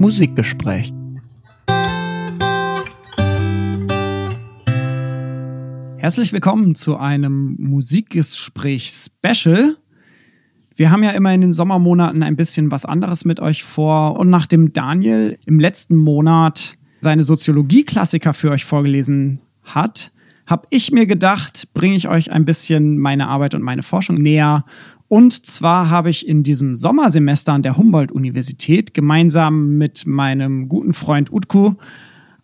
Musikgespräch. Herzlich willkommen zu einem Musikgespräch-Special. Wir haben ja immer in den Sommermonaten ein bisschen was anderes mit euch vor. Und nachdem Daniel im letzten Monat seine Soziologie-Klassiker für euch vorgelesen hat, habe ich mir gedacht, bringe ich euch ein bisschen meine Arbeit und meine Forschung näher. Und zwar habe ich in diesem Sommersemester an der Humboldt-Universität gemeinsam mit meinem guten Freund Utku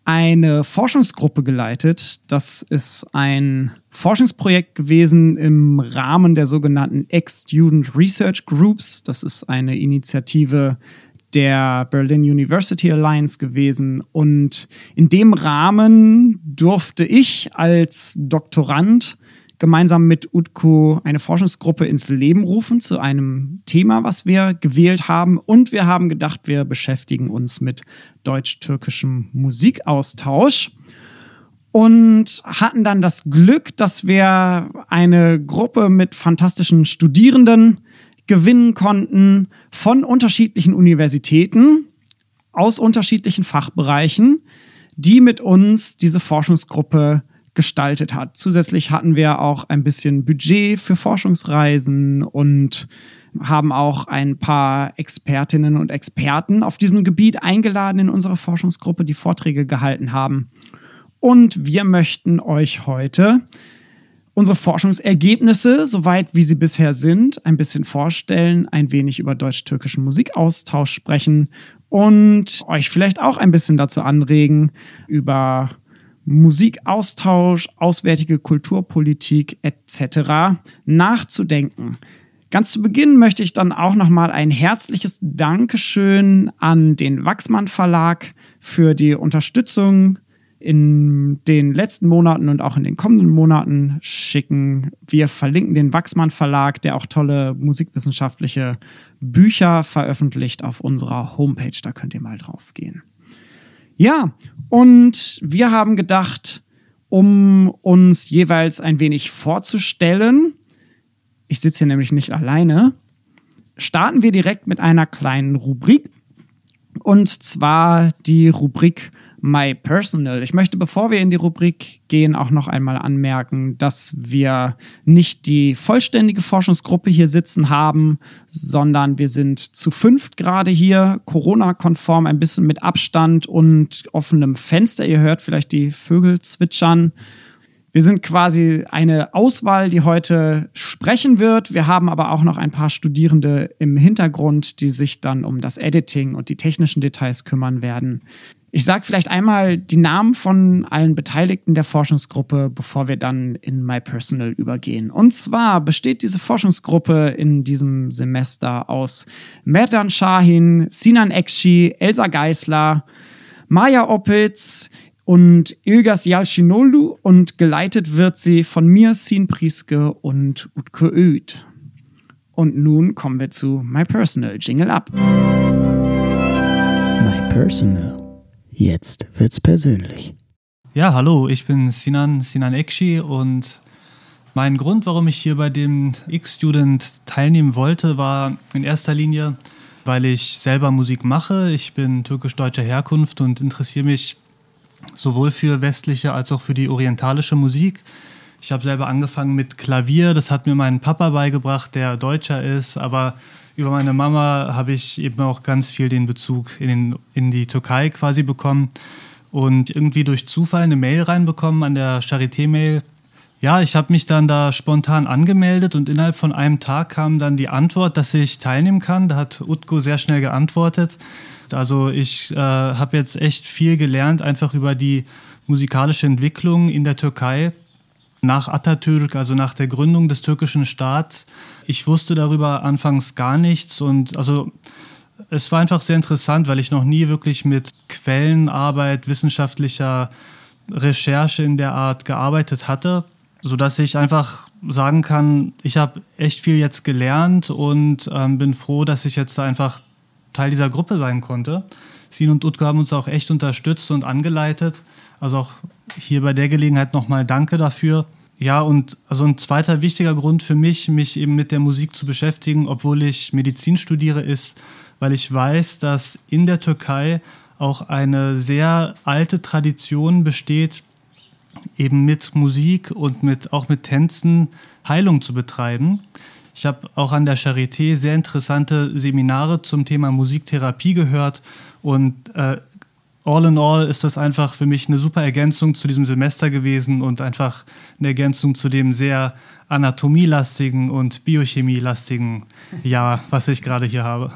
eine Forschungsgruppe geleitet. Das ist ein Forschungsprojekt gewesen im Rahmen der sogenannten Ex-Student Research Groups. Das ist eine Initiative der Berlin University Alliance gewesen. Und in dem Rahmen durfte ich als Doktorand gemeinsam mit Utku eine Forschungsgruppe ins Leben rufen zu einem Thema, was wir gewählt haben. Und wir haben gedacht, wir beschäftigen uns mit deutsch-türkischem Musikaustausch und hatten dann das Glück, dass wir eine Gruppe mit fantastischen Studierenden gewinnen konnten von unterschiedlichen Universitäten aus unterschiedlichen Fachbereichen, die mit uns diese Forschungsgruppe gestaltet hat. Zusätzlich hatten wir auch ein bisschen Budget für Forschungsreisen und haben auch ein paar Expertinnen und Experten auf diesem Gebiet eingeladen in unsere Forschungsgruppe, die Vorträge gehalten haben. Und wir möchten euch heute unsere Forschungsergebnisse, soweit wie sie bisher sind, ein bisschen vorstellen, ein wenig über deutsch-türkischen Musikaustausch sprechen und euch vielleicht auch ein bisschen dazu anregen, über Musikaustausch, auswärtige Kulturpolitik etc. nachzudenken. Ganz zu Beginn möchte ich dann auch nochmal ein herzliches Dankeschön an den Wachsmann Verlag für die Unterstützung in den letzten Monaten und auch in den kommenden Monaten schicken. Wir verlinken den Wachsmann Verlag, der auch tolle musikwissenschaftliche Bücher veröffentlicht auf unserer Homepage. Da könnt ihr mal drauf gehen. Ja, und wir haben gedacht, um uns jeweils ein wenig vorzustellen, ich sitze hier nämlich nicht alleine, starten wir direkt mit einer kleinen Rubrik. Und zwar die Rubrik My Personal. Ich möchte, bevor wir in die Rubrik gehen, auch noch einmal anmerken, dass wir nicht die vollständige Forschungsgruppe hier sitzen haben, sondern wir sind zu fünft gerade hier, Corona-konform, ein bisschen mit Abstand und offenem Fenster. Ihr hört vielleicht die Vögel zwitschern. Wir sind quasi eine Auswahl, die heute sprechen wird. Wir haben aber auch noch ein paar Studierende im Hintergrund, die sich dann um das Editing und die technischen Details kümmern werden. Ich sage vielleicht einmal die Namen von allen Beteiligten der Forschungsgruppe, bevor wir dann in My Personal übergehen. Und zwar besteht diese Forschungsgruppe in diesem Semester aus Merdan Shahin, Sinan Ekşi, Elsa Geisler, Maya Opitz und Ilgas Yalchinolu und geleitet wird sie von mir, Sin Priske und Utke Öd. Und nun kommen wir zu My Personal. Jingle up. My Personal. Jetzt wird's persönlich. Ja, hallo, ich bin Sinan, Sinan Ekşi und mein Grund, warum ich hier bei dem X-Student teilnehmen wollte, war in erster Linie, weil ich selber Musik mache. Ich bin türkisch-deutscher Herkunft und interessiere mich sowohl für westliche als auch für die orientalische Musik. Ich habe selber angefangen mit Klavier, das hat mir mein Papa beigebracht, der Deutscher ist, aber über meine Mama habe ich eben auch ganz viel den Bezug in, den, in die Türkei quasi bekommen und irgendwie durch Zufall eine Mail reinbekommen an der Charité-Mail. Ja, ich habe mich dann da spontan angemeldet und innerhalb von einem Tag kam dann die Antwort, dass ich teilnehmen kann. Da hat Utko sehr schnell geantwortet. Also ich äh, habe jetzt echt viel gelernt, einfach über die musikalische Entwicklung in der Türkei nach Atatürk, also nach der Gründung des türkischen Staats. Ich wusste darüber anfangs gar nichts und also es war einfach sehr interessant, weil ich noch nie wirklich mit Quellenarbeit, wissenschaftlicher Recherche in der Art gearbeitet hatte, sodass ich einfach sagen kann, ich habe echt viel jetzt gelernt und ähm, bin froh, dass ich jetzt einfach Teil dieser Gruppe sein konnte. Sin und Utko haben uns auch echt unterstützt und angeleitet. Also auch hier bei der Gelegenheit nochmal Danke dafür. Ja, und also ein zweiter wichtiger Grund für mich, mich eben mit der Musik zu beschäftigen, obwohl ich Medizin studiere, ist, weil ich weiß, dass in der Türkei auch eine sehr alte Tradition besteht, eben mit Musik und mit, auch mit Tänzen Heilung zu betreiben. Ich habe auch an der Charité sehr interessante Seminare zum Thema Musiktherapie gehört und äh, all in all ist das einfach für mich eine super Ergänzung zu diesem Semester gewesen und einfach eine Ergänzung zu dem sehr anatomielastigen und biochemielastigen Jahr, was ich gerade hier habe.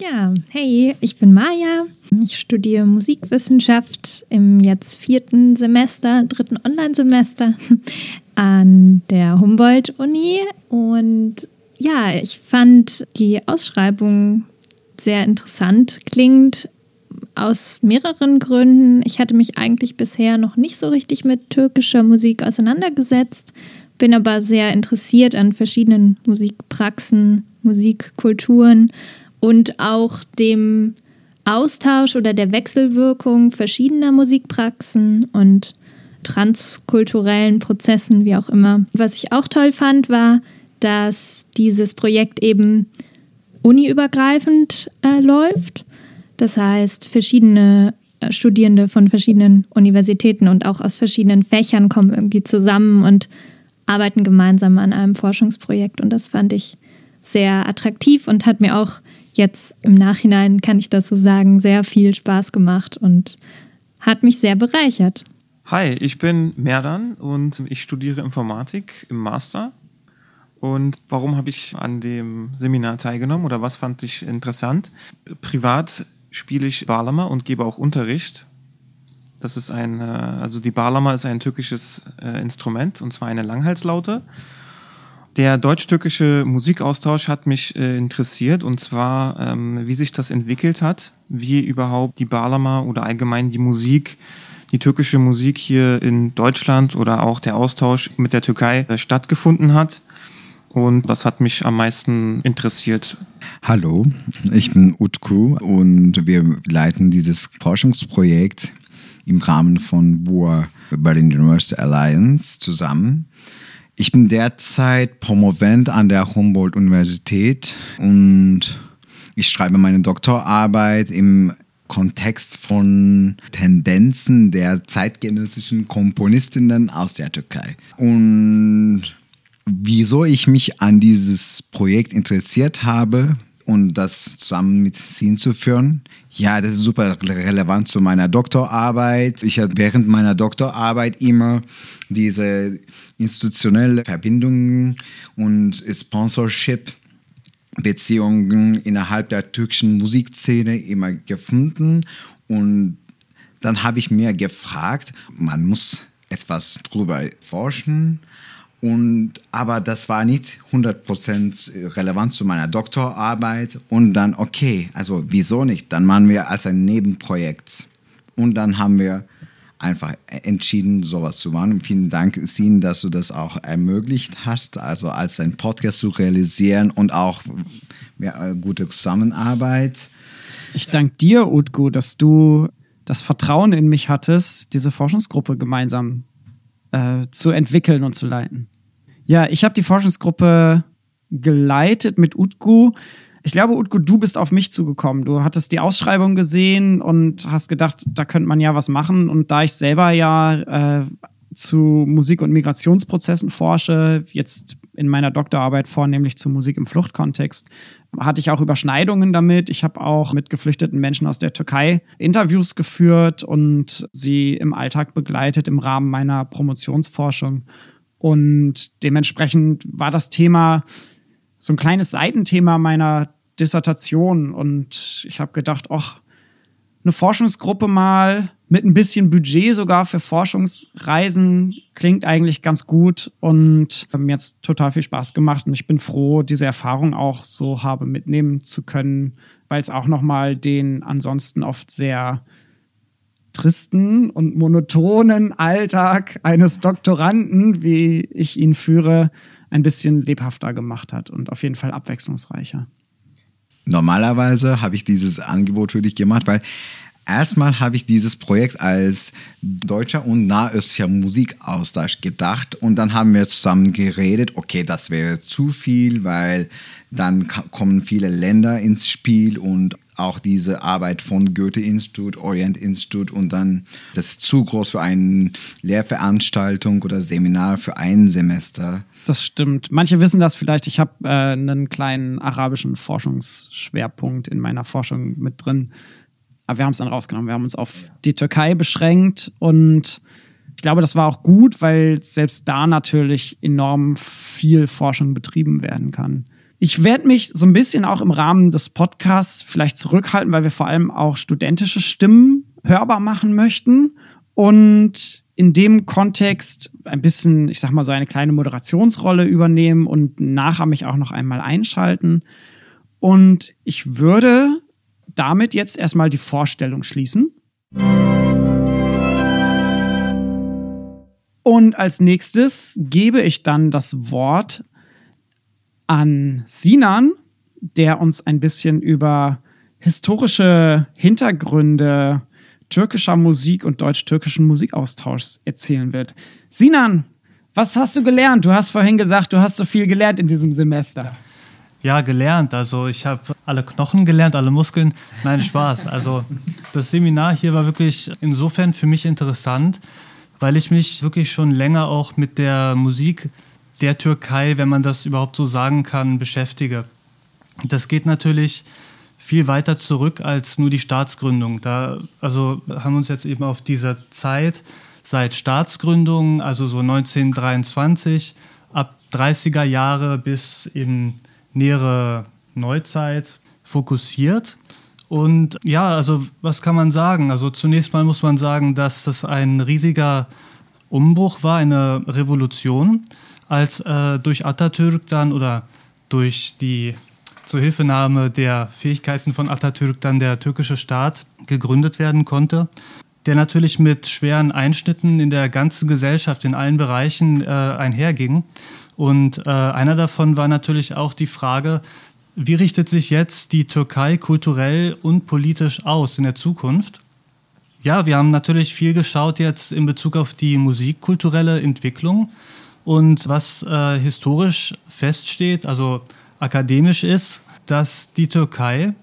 Ja, hey, ich bin Maja. Ich studiere Musikwissenschaft im jetzt vierten Semester, dritten Online-Semester an der Humboldt-Uni. Und ja, ich fand die Ausschreibung sehr interessant. Klingt aus mehreren Gründen. Ich hatte mich eigentlich bisher noch nicht so richtig mit türkischer Musik auseinandergesetzt, bin aber sehr interessiert an verschiedenen Musikpraxen, Musikkulturen und auch dem Austausch oder der Wechselwirkung verschiedener Musikpraxen und transkulturellen Prozessen, wie auch immer. Was ich auch toll fand, war, dass dieses Projekt eben uniübergreifend äh, läuft. Das heißt, verschiedene äh, Studierende von verschiedenen Universitäten und auch aus verschiedenen Fächern kommen irgendwie zusammen und arbeiten gemeinsam an einem Forschungsprojekt. Und das fand ich sehr attraktiv und hat mir auch jetzt im Nachhinein, kann ich das so sagen, sehr viel Spaß gemacht und hat mich sehr bereichert. Hi, ich bin Merdan und ich studiere Informatik im Master. Und warum habe ich an dem Seminar teilgenommen oder was fand ich interessant? Privat spiele ich Balama und gebe auch Unterricht. Das ist ein, äh, also die Balama ist ein türkisches äh, Instrument und zwar eine Langhalslaute. Der deutsch-türkische Musikaustausch hat mich äh, interessiert und zwar, ähm, wie sich das entwickelt hat, wie überhaupt die Balama oder allgemein die Musik, die türkische Musik hier in Deutschland oder auch der Austausch mit der Türkei stattgefunden hat. Und das hat mich am meisten interessiert. Hallo, ich bin Utku und wir leiten dieses Forschungsprojekt im Rahmen von BUA Berlin University Alliance zusammen. Ich bin derzeit Promovent an der Humboldt-Universität und ich schreibe meine Doktorarbeit im Kontext von Tendenzen der zeitgenössischen Komponistinnen aus der Türkei. Und wieso ich mich an dieses Projekt interessiert habe, und das zusammen mit Sin zu führen. Ja, das ist super relevant zu meiner Doktorarbeit. Ich habe während meiner Doktorarbeit immer diese institutionelle Verbindungen und Sponsorship Beziehungen innerhalb der türkischen Musikszene immer gefunden und dann habe ich mir gefragt, man muss etwas drüber forschen und, aber das war nicht 100% relevant zu meiner Doktorarbeit. Und dann, okay, also wieso nicht? Dann machen wir als ein Nebenprojekt. Und dann haben wir einfach entschieden, sowas zu machen. Vielen Dank, Sin, dass du das auch ermöglicht hast, also als ein Podcast zu realisieren und auch ja, gute Zusammenarbeit. Ich danke dir, Utku, dass du das Vertrauen in mich hattest, diese Forschungsgruppe gemeinsam äh, zu entwickeln und zu leiten. Ja, ich habe die Forschungsgruppe geleitet mit Utku. Ich glaube, Utku, du bist auf mich zugekommen. Du hattest die Ausschreibung gesehen und hast gedacht, da könnte man ja was machen. Und da ich selber ja äh, zu Musik- und Migrationsprozessen forsche, jetzt in meiner Doktorarbeit vornehmlich zu Musik im Fluchtkontext, hatte ich auch Überschneidungen damit. Ich habe auch mit geflüchteten Menschen aus der Türkei Interviews geführt und sie im Alltag begleitet im Rahmen meiner Promotionsforschung. Und dementsprechend war das Thema so ein kleines Seitenthema meiner Dissertation. Und ich habe gedacht, ach, eine Forschungsgruppe mal mit ein bisschen Budget sogar für Forschungsreisen klingt eigentlich ganz gut und mir jetzt total viel Spaß gemacht und ich bin froh, diese Erfahrung auch so habe mitnehmen zu können, weil es auch nochmal den ansonsten oft sehr tristen und monotonen Alltag eines Doktoranden, wie ich ihn führe, ein bisschen lebhafter gemacht hat und auf jeden Fall abwechslungsreicher. Normalerweise habe ich dieses Angebot für dich gemacht, weil Erstmal habe ich dieses Projekt als deutscher und nahöstlicher Musikaustausch gedacht und dann haben wir zusammen geredet, okay, das wäre zu viel, weil dann kommen viele Länder ins Spiel und auch diese Arbeit von Goethe-Institut, Orient-Institut und dann das ist zu groß für eine Lehrveranstaltung oder Seminar für ein Semester. Das stimmt. Manche wissen das vielleicht. Ich habe äh, einen kleinen arabischen Forschungsschwerpunkt in meiner Forschung mit drin. Aber wir haben es dann rausgenommen. Wir haben uns auf die Türkei beschränkt und ich glaube, das war auch gut, weil selbst da natürlich enorm viel Forschung betrieben werden kann. Ich werde mich so ein bisschen auch im Rahmen des Podcasts vielleicht zurückhalten, weil wir vor allem auch studentische Stimmen hörbar machen möchten und in dem Kontext ein bisschen, ich sag mal, so eine kleine Moderationsrolle übernehmen und nachher mich auch noch einmal einschalten. Und ich würde damit jetzt erstmal die Vorstellung schließen. Und als nächstes gebe ich dann das Wort an Sinan, der uns ein bisschen über historische Hintergründe türkischer Musik und deutsch-türkischen Musikaustauschs erzählen wird. Sinan, was hast du gelernt? Du hast vorhin gesagt, du hast so viel gelernt in diesem Semester. Ja, gelernt. Also ich habe alle Knochen gelernt, alle Muskeln. Nein, Spaß. Also das Seminar hier war wirklich insofern für mich interessant, weil ich mich wirklich schon länger auch mit der Musik der Türkei, wenn man das überhaupt so sagen kann, beschäftige. Das geht natürlich viel weiter zurück als nur die Staatsgründung. Da also haben wir uns jetzt eben auf dieser Zeit seit Staatsgründung, also so 1923, ab 30er Jahre bis in nähere Neuzeit fokussiert. Und ja, also was kann man sagen? Also zunächst mal muss man sagen, dass das ein riesiger Umbruch war, eine Revolution als äh, durch Atatürk dann oder durch die Zuhilfenahme der Fähigkeiten von Atatürk dann der türkische Staat gegründet werden konnte, der natürlich mit schweren Einschnitten in der ganzen Gesellschaft, in allen Bereichen äh, einherging. Und äh, einer davon war natürlich auch die Frage, wie richtet sich jetzt die Türkei kulturell und politisch aus in der Zukunft? Ja, wir haben natürlich viel geschaut jetzt in Bezug auf die musikkulturelle Entwicklung. Und was äh, historisch feststeht, also akademisch ist, dass die Türkei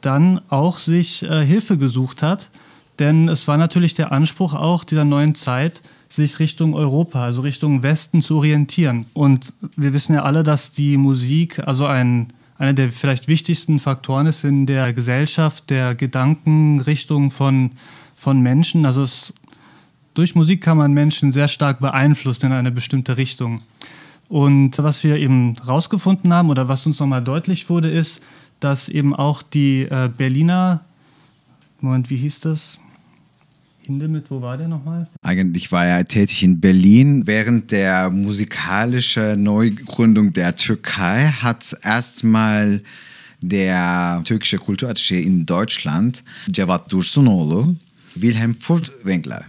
dann auch sich äh, Hilfe gesucht hat. Denn es war natürlich der Anspruch auch dieser neuen Zeit, sich Richtung Europa, also Richtung Westen zu orientieren. Und wir wissen ja alle, dass die Musik also ein, einer der vielleicht wichtigsten Faktoren ist in der Gesellschaft, der Gedankenrichtung von, von Menschen. Also es durch Musik kann man Menschen sehr stark beeinflussen in eine bestimmte Richtung. Und was wir eben rausgefunden haben oder was uns nochmal deutlich wurde, ist, dass eben auch die äh, Berliner, Moment, wie hieß das? Hindemith, wo war der nochmal? Eigentlich war er tätig in Berlin. Während der musikalischen Neugründung der Türkei hat erstmal der türkische Kulturattaché in Deutschland, Cevat Dursunoğlu, Wilhelm Furtwängler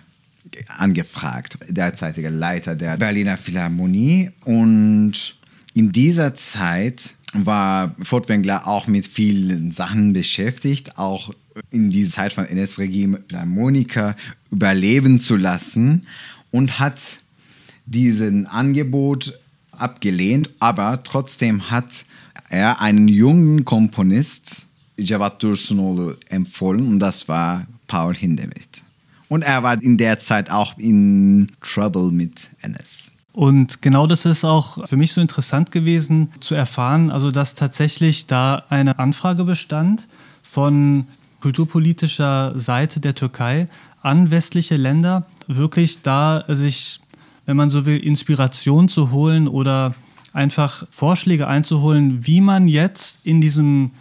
angefragt, derzeitiger Leiter der Berliner Philharmonie. Und in dieser Zeit war Furtwängler auch mit vielen Sachen beschäftigt, auch in dieser Zeit von NS-Regime Philharmoniker überleben zu lassen und hat diesen Angebot abgelehnt, aber trotzdem hat er einen jungen Komponist, Javad Dursunoğlu, empfohlen und das war Paul Hindemith. Und er war in der Zeit auch in Trouble mit NS. Und genau das ist auch für mich so interessant gewesen zu erfahren, also dass tatsächlich da eine Anfrage bestand von kulturpolitischer Seite der Türkei an westliche Länder, wirklich da sich, wenn man so will, Inspiration zu holen oder einfach Vorschläge einzuholen, wie man jetzt in diesem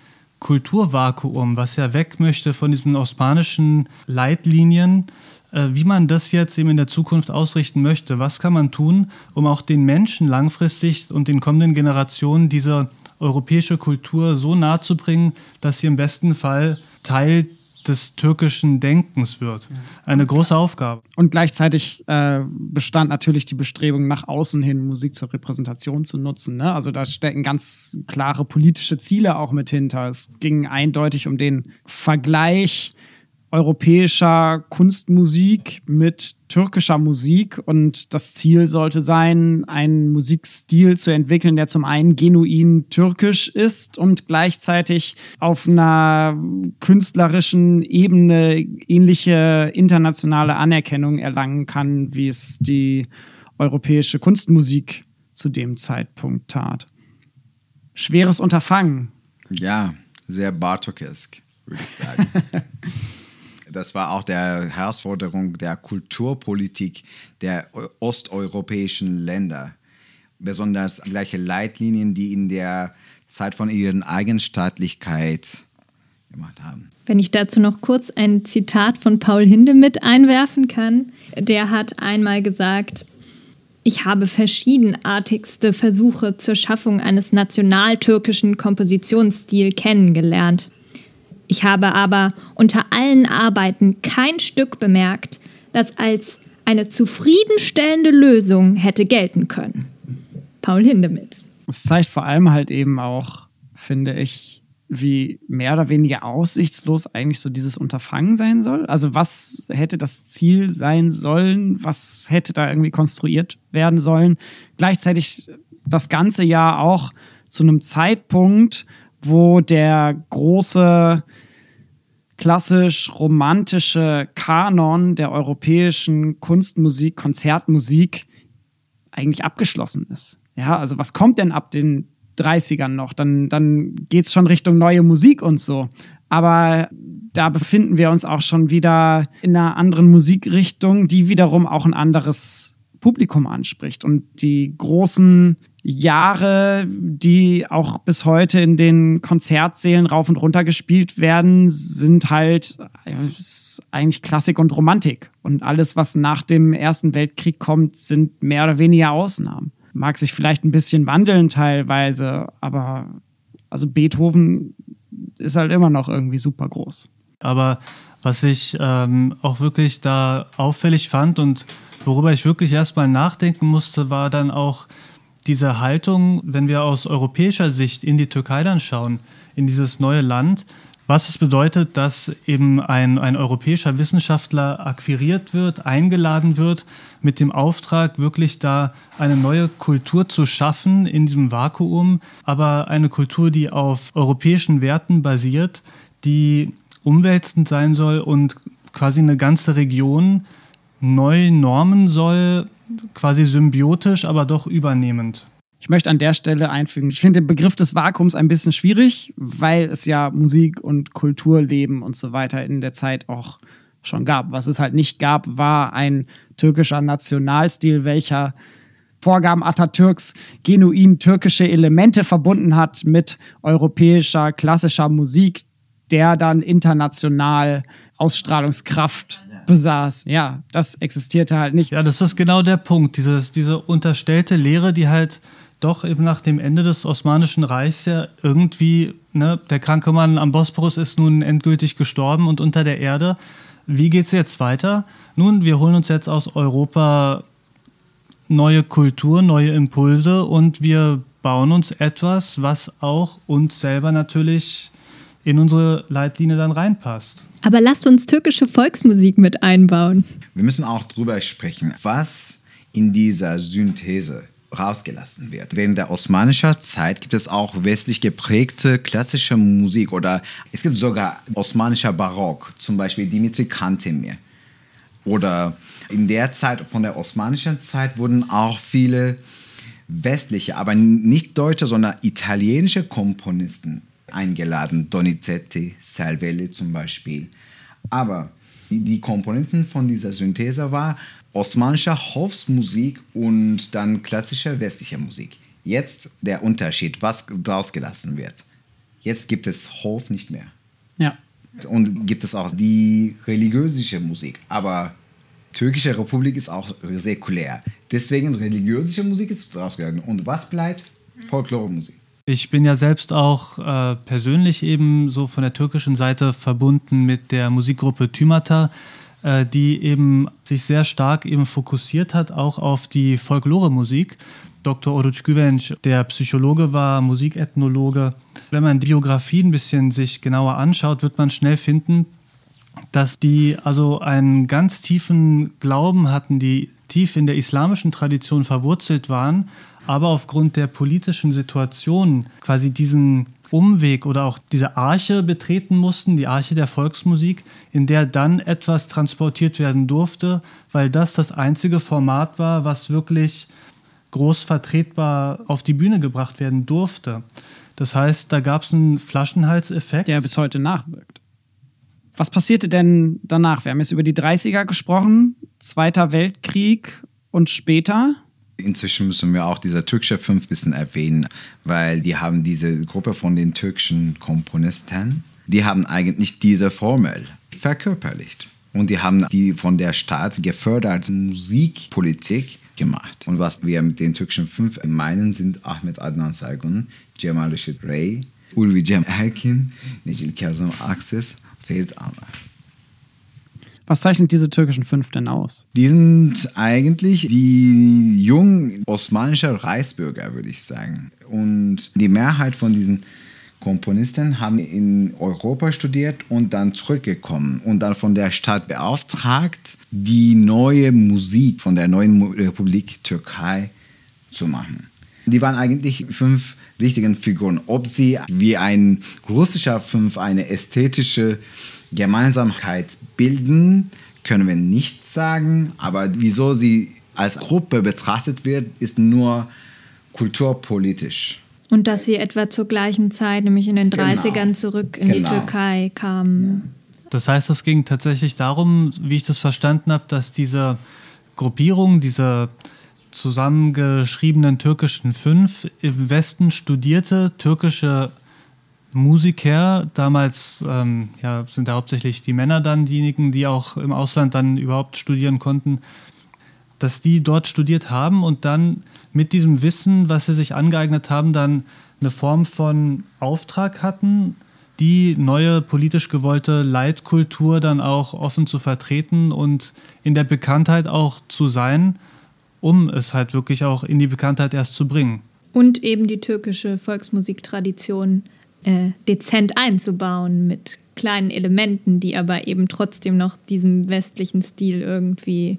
Kulturvakuum, was ja weg möchte von diesen osmanischen Leitlinien, äh, wie man das jetzt eben in der Zukunft ausrichten möchte. Was kann man tun, um auch den Menschen langfristig und den kommenden Generationen diese europäische Kultur so nahe zu bringen, dass sie im besten Fall Teil des türkischen Denkens wird. Eine große Aufgabe. Und gleichzeitig äh, bestand natürlich die Bestrebung, nach außen hin Musik zur Repräsentation zu nutzen. Ne? Also da stecken ganz klare politische Ziele auch mit hinter. Es ging eindeutig um den Vergleich europäischer Kunstmusik mit türkischer Musik und das Ziel sollte sein, einen Musikstil zu entwickeln, der zum einen genuin türkisch ist und gleichzeitig auf einer künstlerischen Ebene ähnliche internationale Anerkennung erlangen kann, wie es die europäische Kunstmusik zu dem Zeitpunkt tat. Schweres Unterfangen. Ja, sehr Bartokesk, würde ich sagen. das war auch der Herausforderung der Kulturpolitik der osteuropäischen Länder. Besonders gleiche Leitlinien, die in der Zeit von ihren Eigenstaatlichkeit gemacht haben. Wenn ich dazu noch kurz ein Zitat von Paul Hinde mit einwerfen kann, der hat einmal gesagt, ich habe verschiedenartigste Versuche zur Schaffung eines nationaltürkischen Kompositionsstils kennengelernt. Ich habe aber unter allen Arbeiten kein Stück bemerkt, das als eine zufriedenstellende Lösung hätte gelten können. Paul Hindemith. Es zeigt vor allem halt eben auch, finde ich, wie mehr oder weniger aussichtslos eigentlich so dieses Unterfangen sein soll. Also was hätte das Ziel sein sollen? Was hätte da irgendwie konstruiert werden sollen? Gleichzeitig das ganze Jahr auch zu einem Zeitpunkt, wo der große klassisch romantische Kanon der europäischen Kunstmusik, Konzertmusik eigentlich abgeschlossen ist. Ja, also was kommt denn ab den 30ern noch? Dann, dann geht es schon Richtung neue Musik und so. Aber da befinden wir uns auch schon wieder in einer anderen Musikrichtung, die wiederum auch ein anderes Publikum anspricht. Und die großen Jahre, die auch bis heute in den Konzertsälen rauf und runter gespielt werden, sind halt eigentlich Klassik und Romantik. Und alles, was nach dem Ersten Weltkrieg kommt, sind mehr oder weniger Ausnahmen. Mag sich vielleicht ein bisschen wandeln teilweise, aber also Beethoven ist halt immer noch irgendwie super groß. Aber was ich ähm, auch wirklich da auffällig fand und worüber ich wirklich erstmal nachdenken musste, war dann auch diese Haltung, wenn wir aus europäischer Sicht in die Türkei dann schauen, in dieses neue Land, was es bedeutet, dass eben ein, ein europäischer Wissenschaftler akquiriert wird, eingeladen wird, mit dem Auftrag, wirklich da eine neue Kultur zu schaffen in diesem Vakuum, aber eine Kultur, die auf europäischen Werten basiert, die umwälzend sein soll und quasi eine ganze Region neu normen soll, quasi symbiotisch, aber doch übernehmend. Ich möchte an der Stelle einfügen, ich finde den Begriff des Vakuums ein bisschen schwierig, weil es ja Musik und Kulturleben und so weiter in der Zeit auch schon gab. Was es halt nicht gab, war ein türkischer Nationalstil, welcher Vorgaben Atatürks genuin türkische Elemente verbunden hat mit europäischer klassischer Musik, der dann international Ausstrahlungskraft besaß. Ja, das existierte halt nicht. Ja, das ist genau der Punkt. Dieses, diese unterstellte Lehre, die halt doch eben nach dem Ende des Osmanischen Reichs ja irgendwie, ne, der kranke Mann am Bosporus ist nun endgültig gestorben und unter der Erde. Wie geht es jetzt weiter? Nun, wir holen uns jetzt aus Europa neue Kultur, neue Impulse und wir bauen uns etwas, was auch uns selber natürlich in unsere Leitlinie dann reinpasst. Aber lasst uns türkische Volksmusik mit einbauen. Wir müssen auch drüber sprechen, was in dieser Synthese rausgelassen wird. Während der osmanischen Zeit gibt es auch westlich geprägte klassische Musik oder es gibt sogar osmanischer Barock, zum Beispiel Dimitri Kantemir. Oder in der Zeit von der osmanischen Zeit wurden auch viele westliche, aber nicht deutsche, sondern italienische Komponisten eingeladen. Donizetti, Salvelli zum Beispiel. Aber die Komponenten von dieser Synthese war osmanischer Hofsmusik und dann klassischer westlicher Musik. Jetzt der Unterschied, was draus gelassen wird. Jetzt gibt es Hof nicht mehr. Ja. Und gibt es auch die religiöse Musik. Aber türkische Republik ist auch säkulär. Deswegen religiöse Musik ist rausgegangen. Und was bleibt? Folklore-Musik. Ich bin ja selbst auch äh, persönlich eben so von der türkischen Seite verbunden mit der Musikgruppe Tümata, äh, die eben sich sehr stark eben fokussiert hat, auch auf die Folklore-Musik. Dr. Oruç Güvenç, der Psychologe war, Musikethnologe. Wenn man die Biografie ein bisschen sich genauer anschaut, wird man schnell finden, dass die also einen ganz tiefen Glauben hatten, die tief in der islamischen Tradition verwurzelt waren, aber aufgrund der politischen Situation quasi diesen Umweg oder auch diese Arche betreten mussten, die Arche der Volksmusik, in der dann etwas transportiert werden durfte, weil das das einzige Format war, was wirklich groß vertretbar auf die Bühne gebracht werden durfte. Das heißt, da gab es einen Flaschenhalseffekt. Der bis heute nachwirkt. Was passierte denn danach? Wir haben jetzt über die 30er gesprochen, Zweiter Weltkrieg und später. Inzwischen müssen wir auch diese türkische Fünf bisschen erwähnen, weil die haben diese Gruppe von den türkischen Komponisten, die haben eigentlich diese Formel verkörperlicht. Und die haben die von der Staat geförderte Musikpolitik gemacht. Und was wir mit den türkischen Fünf meinen, sind Ahmet Adnan Saygun, Cemal Reşit Rey, Ulvi Cem Erkin, Necil Kazım Akses, Ferit Amar. Was zeichnet diese türkischen Fünf denn aus? Die sind eigentlich die jungen osmanischen Reichsbürger, würde ich sagen. Und die Mehrheit von diesen Komponisten haben in Europa studiert und dann zurückgekommen und dann von der Stadt beauftragt, die neue Musik von der neuen Republik Türkei zu machen. Die waren eigentlich fünf richtigen Figuren. Ob sie wie ein russischer Fünf eine ästhetische Gemeinsamkeit bilden, können wir nicht sagen. Aber wieso sie als Gruppe betrachtet wird, ist nur kulturpolitisch. Und dass sie etwa zur gleichen Zeit, nämlich in den 30ern, Genau. zurück in die Genau. Türkei kamen. Das heißt, es ging tatsächlich darum, wie ich das verstanden habe, dass diese Gruppierung, diese zusammengeschriebenen türkischen Fünf im Westen studierte türkische Musiker, damals ähm, ja, sind da hauptsächlich die Männer dann diejenigen, die auch im Ausland dann überhaupt studieren konnten, dass die dort studiert haben und dann mit diesem Wissen, was sie sich angeeignet haben, dann eine Form von Auftrag hatten, die neue politisch gewollte Leitkultur dann auch offen zu vertreten und in der Bekanntheit auch zu sein, um es halt wirklich auch in die Bekanntheit erst zu bringen. Und eben die türkische Volksmusiktradition äh, dezent einzubauen mit kleinen Elementen, die aber eben trotzdem noch diesem westlichen Stil irgendwie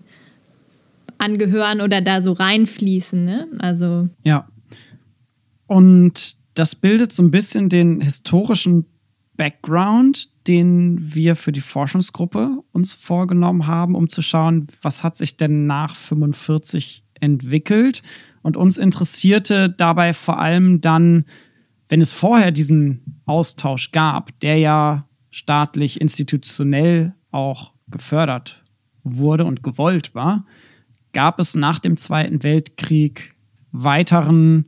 angehören oder da so reinfließen. Ne? Also Ja. Und das bildet so ein bisschen den historischen Background, den wir für die Forschungsgruppe uns vorgenommen haben, um zu schauen, was hat sich denn nach 45 entwickelt. Und uns interessierte dabei vor allem dann, wenn es vorher diesen Austausch gab, der ja staatlich, institutionell auch gefördert wurde und gewollt war, gab es nach dem Zweiten Weltkrieg weiteren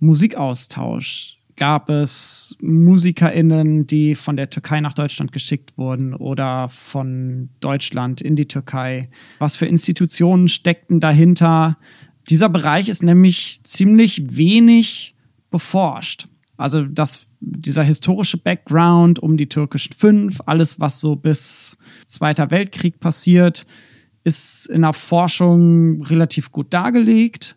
Musikaustausch? Gab es MusikerInnen, die von der Türkei nach Deutschland geschickt wurden oder von Deutschland in die Türkei? Was für Institutionen steckten dahinter? Dieser Bereich ist nämlich ziemlich wenig beforscht. Also das, dieser historische Background um die türkischen Fünf, alles, was so bis Zweiter Weltkrieg passiert, ist in der Forschung relativ gut dargelegt.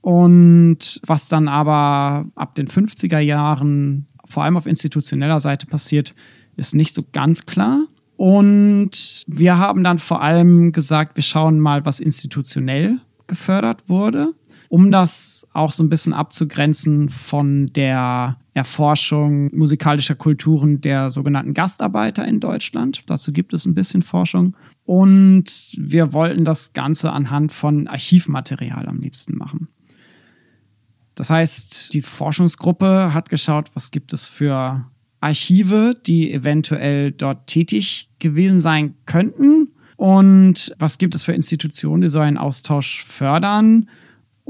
Und was dann aber ab den 50er Jahren vor allem auf institutioneller Seite passiert, ist nicht so ganz klar. Und wir haben dann vor allem gesagt, wir schauen mal, was institutionell gefördert wurde, um das auch so ein bisschen abzugrenzen von der Erforschung musikalischer Kulturen der sogenannten Gastarbeiter in Deutschland. Dazu gibt es ein bisschen Forschung. Und wir wollten das Ganze anhand von Archivmaterial am liebsten machen. Das heißt, die Forschungsgruppe hat geschaut, was gibt es für Archive, die eventuell dort tätig gewesen sein könnten und was gibt es für Institutionen, die so einen Austausch fördern.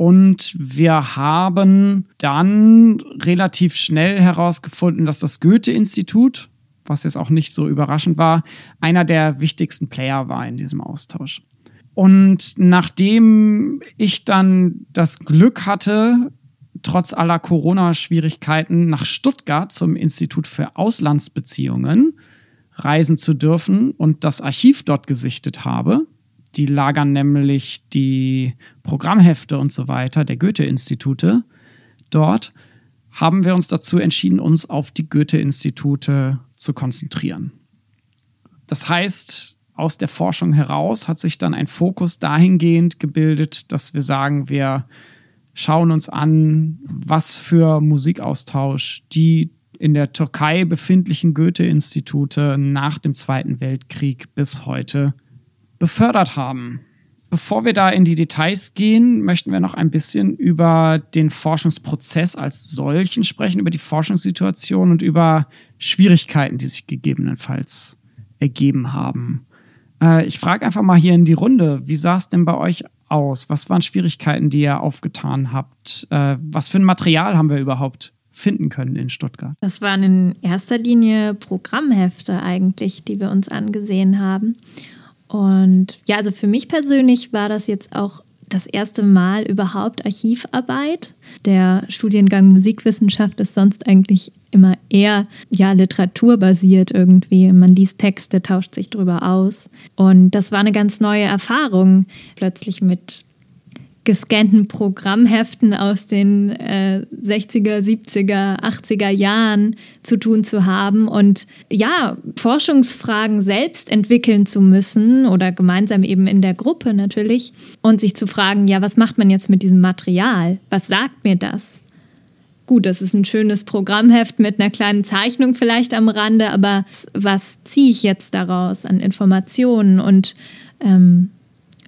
Und wir haben dann relativ schnell herausgefunden, dass das Goethe-Institut, was jetzt auch nicht so überraschend war, einer der wichtigsten Player war in diesem Austausch. Und nachdem ich dann das Glück hatte, trotz aller Corona-Schwierigkeiten nach Stuttgart zum Institut für Auslandsbeziehungen reisen zu dürfen und das Archiv dort gesichtet habe. Die lagern nämlich die Programmhefte und so weiter der Goethe-Institute dort. Haben wir uns dazu entschieden, uns auf die Goethe-Institute zu konzentrieren. Das heißt, aus der Forschung heraus hat sich dann ein Fokus dahingehend gebildet, dass wir sagen, wir schauen uns an, was für Musikaustausch die in der Türkei befindlichen Goethe-Institute nach dem Zweiten Weltkrieg bis heute befördert haben. Bevor wir da in die Details gehen, möchten wir noch ein bisschen über den Forschungsprozess als solchen sprechen, über die Forschungssituation und über Schwierigkeiten, die sich gegebenenfalls ergeben haben. Äh, ich frage einfach mal hier in die Runde, wie sah es denn bei euch aus? Was waren Schwierigkeiten, die ihr aufgetan habt? Äh, was für ein Material haben wir überhaupt finden können in Stuttgart? Das waren in erster Linie Programmhefte eigentlich, die wir uns angesehen haben. Und ja, also für mich persönlich war das jetzt auch das erste Mal überhaupt Archivarbeit. Der Studiengang Musikwissenschaft ist sonst eigentlich immer eher ja literaturbasiert irgendwie. Man liest Texte, tauscht sich drüber aus und das war eine ganz neue Erfahrung plötzlich mit gescannten Programmheften aus den äh, 60er, 70er, 80er Jahren zu tun zu haben und ja, Forschungsfragen selbst entwickeln zu müssen oder gemeinsam eben in der Gruppe natürlich und sich zu fragen, ja, was macht man jetzt mit diesem Material? Was sagt mir das? Gut, das ist ein schönes Programmheft mit einer kleinen Zeichnung vielleicht am Rande, aber was ziehe ich jetzt daraus an Informationen und ähm,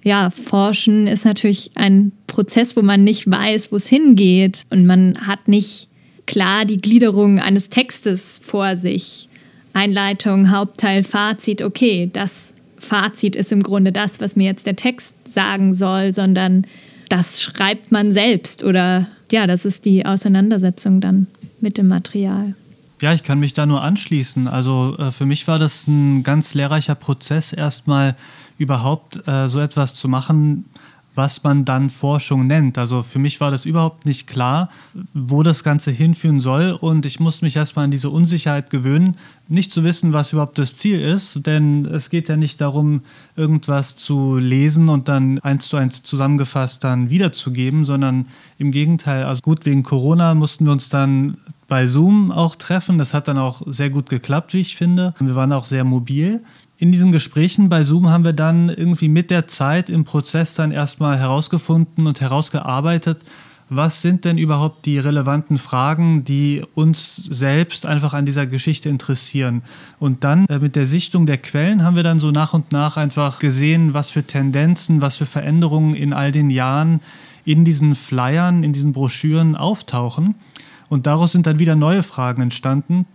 ja, Forschen ist natürlich ein Prozess, wo man nicht weiß, wo es hingeht und man hat nicht klar die Gliederung eines Textes vor sich. Einleitung, Hauptteil, Fazit, okay, das Fazit ist im Grunde das, was mir jetzt der Text sagen soll, sondern das schreibt man selbst oder ja, das ist die Auseinandersetzung dann mit dem Material. Ja, ich kann mich da nur anschließen. Also äh, für mich war das ein ganz lehrreicher Prozess, erstmal überhaupt äh, so etwas zu machen, was man dann Forschung nennt. Also für mich war das überhaupt nicht klar, wo das Ganze hinführen soll und ich musste mich erstmal an diese Unsicherheit gewöhnen, nicht zu wissen, was überhaupt das Ziel ist, denn es geht ja nicht darum, irgendwas zu lesen und dann eins zu eins zusammengefasst dann wiederzugeben, sondern im Gegenteil, also gut, wegen Corona mussten wir uns dann bei Zoom auch treffen. Das hat dann auch sehr gut geklappt, wie ich finde. Wir waren auch sehr mobil in diesen Gesprächen bei Zoom haben wir dann irgendwie mit der Zeit im Prozess dann erstmal herausgefunden und herausgearbeitet, was sind denn überhaupt die relevanten Fragen, die uns selbst einfach an dieser Geschichte interessieren. Und dann äh, mit der Sichtung der Quellen haben wir dann so nach und nach einfach gesehen, was für Tendenzen, was für Veränderungen in all den Jahren in diesen Flyern, in diesen Broschüren auftauchen. Und daraus sind dann wieder neue Fragen entstanden,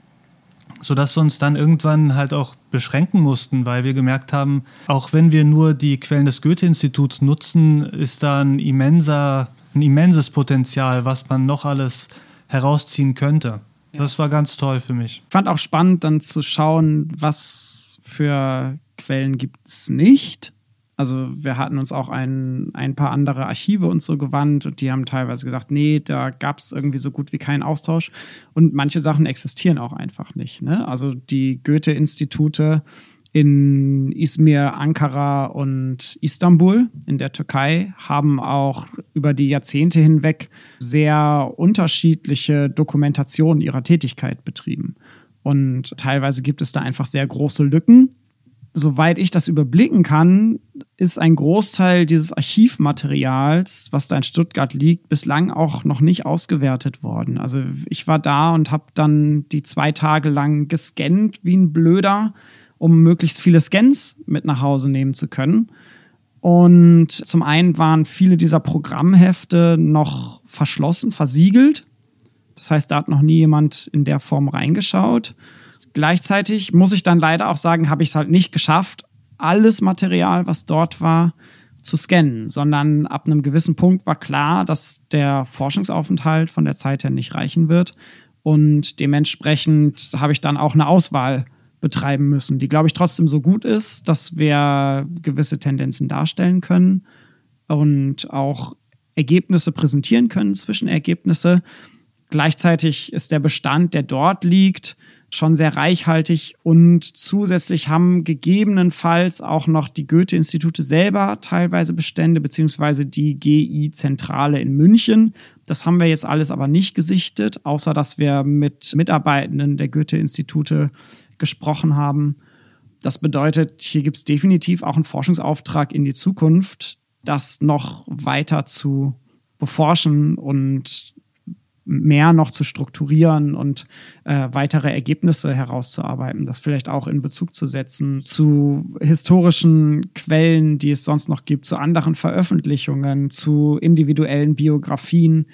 sodass wir uns dann irgendwann halt auch beschränken mussten, weil wir gemerkt haben, auch wenn wir nur die Quellen des Goethe-Instituts nutzen, ist da ein, immenser, ein immenses Potenzial, was man noch alles herausziehen könnte. Ja. Das war ganz toll für mich. Ich fand auch spannend, dann zu schauen, was für Quellen gibt es nicht also wir hatten uns auch ein, ein paar andere Archive und so gewandt und die haben teilweise gesagt, nee, da gab es irgendwie so gut wie keinen Austausch. Und manche Sachen existieren auch einfach nicht. Ne? Also die Goethe-Institute in Izmir, Ankara und Istanbul in der Türkei haben auch über die Jahrzehnte hinweg sehr unterschiedliche Dokumentationen ihrer Tätigkeit betrieben. Und teilweise gibt es da einfach sehr große Lücken soweit ich das überblicken kann, ist ein Großteil dieses Archivmaterials, was da in Stuttgart liegt, bislang auch noch nicht ausgewertet worden. Also ich war da und habe dann die zwei Tage lang gescannt wie ein Blöder, um möglichst viele Scans mit nach Hause nehmen zu können. Und zum einen waren viele dieser Programmhefte noch verschlossen, versiegelt. Das heißt, da hat noch nie jemand in der Form reingeschaut. Gleichzeitig muss ich dann leider auch sagen, habe ich es halt nicht geschafft, alles Material, was dort war, zu scannen, sondern ab einem gewissen Punkt war klar, dass der Forschungsaufenthalt von der Zeit her nicht reichen wird. Und dementsprechend habe ich dann auch eine Auswahl betreiben müssen, die, glaube ich, trotzdem so gut ist, dass wir gewisse Tendenzen darstellen können und auch Ergebnisse präsentieren können, Zwischenergebnisse. Gleichzeitig ist der Bestand, der dort liegt, schon sehr reichhaltig und zusätzlich haben gegebenenfalls auch noch die Goethe-Institute selber teilweise Bestände, beziehungsweise die GI-Zentrale in München. Das haben wir jetzt alles aber nicht gesichtet, außer dass wir mit Mitarbeitenden der Goethe-Institute gesprochen haben. Das bedeutet, hier gibt es definitiv auch einen Forschungsauftrag in die Zukunft, das noch weiter zu beforschen und mehr noch zu strukturieren und äh, weitere Ergebnisse herauszuarbeiten, das vielleicht auch in Bezug zu setzen zu historischen Quellen, die es sonst noch gibt, zu anderen Veröffentlichungen, zu individuellen Biografien.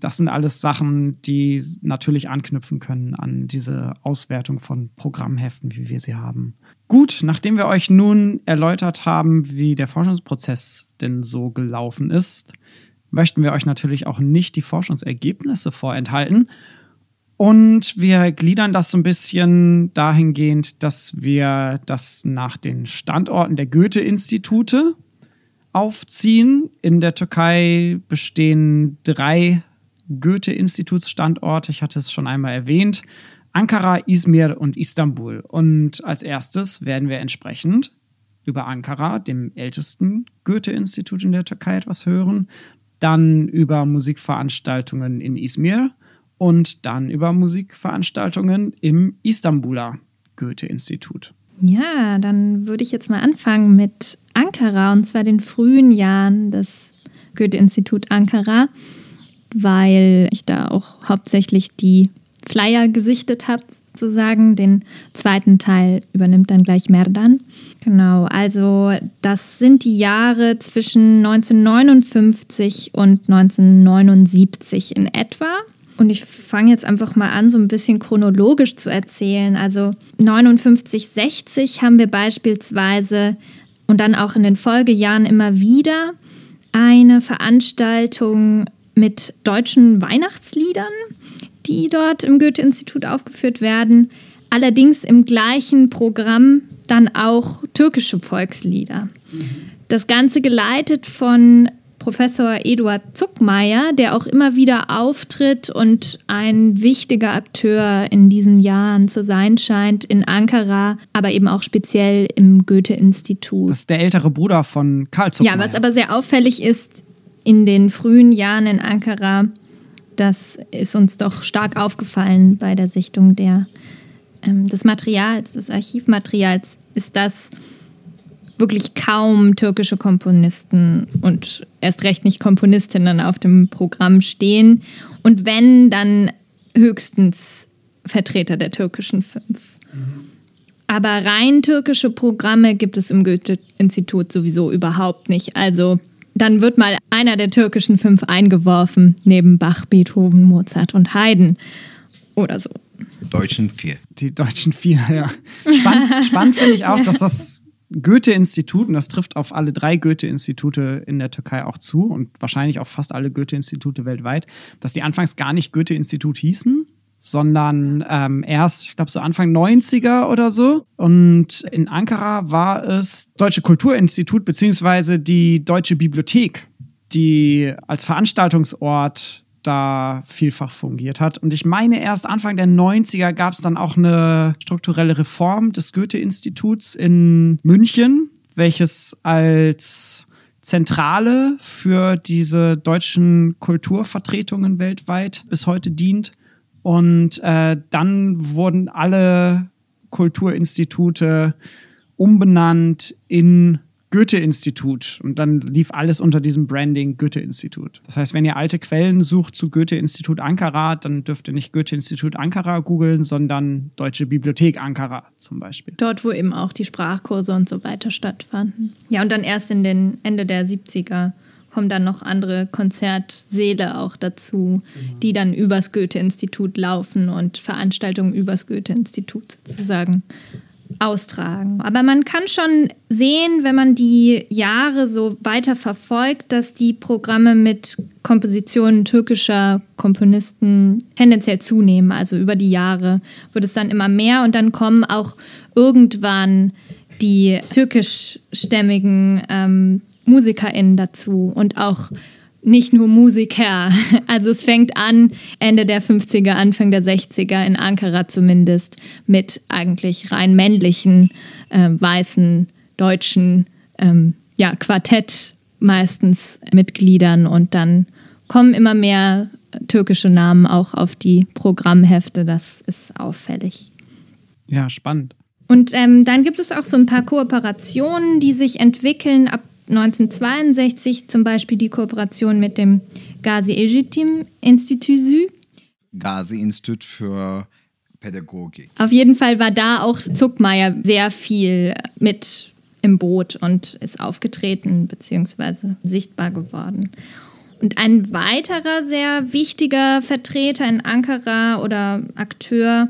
Das sind alles Sachen, die natürlich anknüpfen können an diese Auswertung von Programmheften, wie wir sie haben. Gut, nachdem wir euch nun erläutert haben, wie der Forschungsprozess denn so gelaufen ist, möchten wir euch natürlich auch nicht die Forschungsergebnisse vorenthalten. Und wir gliedern das so ein bisschen dahingehend, dass wir das nach den Standorten der Goethe-Institute aufziehen. In der Türkei bestehen drei Goethe-Institutsstandorte. Ich hatte es schon einmal erwähnt. Ankara, Izmir und Istanbul. Und als erstes werden wir entsprechend über Ankara, dem ältesten Goethe-Institut in der Türkei, etwas hören dann über Musikveranstaltungen in Izmir und dann über Musikveranstaltungen im Istanbuler Goethe-Institut. Ja, dann würde ich jetzt mal anfangen mit Ankara und zwar den frühen Jahren des Goethe-Institut Ankara, weil ich da auch hauptsächlich die Flyer gesichtet habe, sozusagen. Den zweiten Teil übernimmt dann gleich Merdan. Genau, also das sind die Jahre zwischen 1959 und 1979 in etwa. Und ich fange jetzt einfach mal an, so ein bisschen chronologisch zu erzählen. Also 59, 60 haben wir beispielsweise und dann auch in den Folgejahren immer wieder eine Veranstaltung mit deutschen Weihnachtsliedern, die dort im Goethe-Institut aufgeführt werden. Allerdings im gleichen Programm dann auch türkische Volkslieder. Das Ganze geleitet von Professor Eduard Zuckmeier, der auch immer wieder auftritt und ein wichtiger Akteur in diesen Jahren zu sein scheint in Ankara, aber eben auch speziell im Goethe-Institut. Das ist der ältere Bruder von Karl Zuckmeier. Ja, was aber sehr auffällig ist, in den frühen Jahren in Ankara, das ist uns doch stark aufgefallen bei der Sichtung der ähm, des Materials, des Archivmaterials, ist, dass wirklich kaum türkische Komponisten und erst recht nicht Komponistinnen auf dem Programm stehen. Und wenn, dann höchstens Vertreter der türkischen fünf. Aber rein türkische Programme gibt es im Goethe-Institut sowieso überhaupt nicht. Also dann wird mal einer der türkischen fünf eingeworfen, neben Bach, Beethoven, Mozart und Haydn oder so. Deutschen vier. Die deutschen vier, ja. Spannend, spannend finde ich auch, dass das Goethe-Institut, und das trifft auf alle drei Goethe-Institute in der Türkei auch zu und wahrscheinlich auf fast alle Goethe-Institute weltweit, dass die anfangs gar nicht Goethe-Institut hießen, sondern ähm, erst, ich glaube, so Anfang 90er oder so. Und in Ankara war es Deutsche Kulturinstitut beziehungsweise die Deutsche Bibliothek, die als Veranstaltungsort da vielfach fungiert hat. Und ich meine, erst Anfang der 90er gab es dann auch eine strukturelle Reform des Goethe-Instituts in München, welches als Zentrale für diese deutschen Kulturvertretungen weltweit bis heute dient. Und äh, dann wurden alle Kulturinstitute umbenannt in Goethe-Institut. Und dann lief alles unter diesem Branding Goethe-Institut. Das heißt, wenn ihr alte Quellen sucht zu Goethe-Institut Ankara, dann dürft ihr nicht Goethe-Institut Ankara googeln, sondern Deutsche Bibliothek Ankara zum Beispiel. Dort, wo eben auch die Sprachkurse und so weiter stattfanden. Ja, und dann erst in den Ende der 70er kommen dann noch andere Konzertsäle auch dazu, die dann übers Goethe-Institut laufen und Veranstaltungen übers Goethe-Institut sozusagen austragen. Aber man kann schon sehen, wenn man die Jahre so weiter verfolgt, dass die Programme mit Kompositionen türkischer Komponisten tendenziell zunehmen. Also über die Jahre wird es dann immer mehr und dann kommen auch irgendwann die türkischstämmigen ähm, MusikerInnen dazu und auch nicht nur Musiker. Also es fängt an, Ende der 50er, Anfang der 60er, in Ankara zumindest, mit eigentlich rein männlichen, äh, weißen, deutschen ähm, ja, Quartett meistens Mitgliedern und dann kommen immer mehr türkische Namen auch auf die Programmhefte. Das ist auffällig. Ja, spannend. Und ähm, dann gibt es auch so ein paar Kooperationen, die sich entwickeln. Ab 1962 zum Beispiel die Kooperation mit dem Gazi Ejitim Institut Sü. Gazi Institut für Pädagogik. Auf jeden Fall war da auch Zuckmeier sehr viel mit im Boot und ist aufgetreten bzw. sichtbar geworden. Und ein weiterer sehr wichtiger Vertreter in Ankara oder Akteur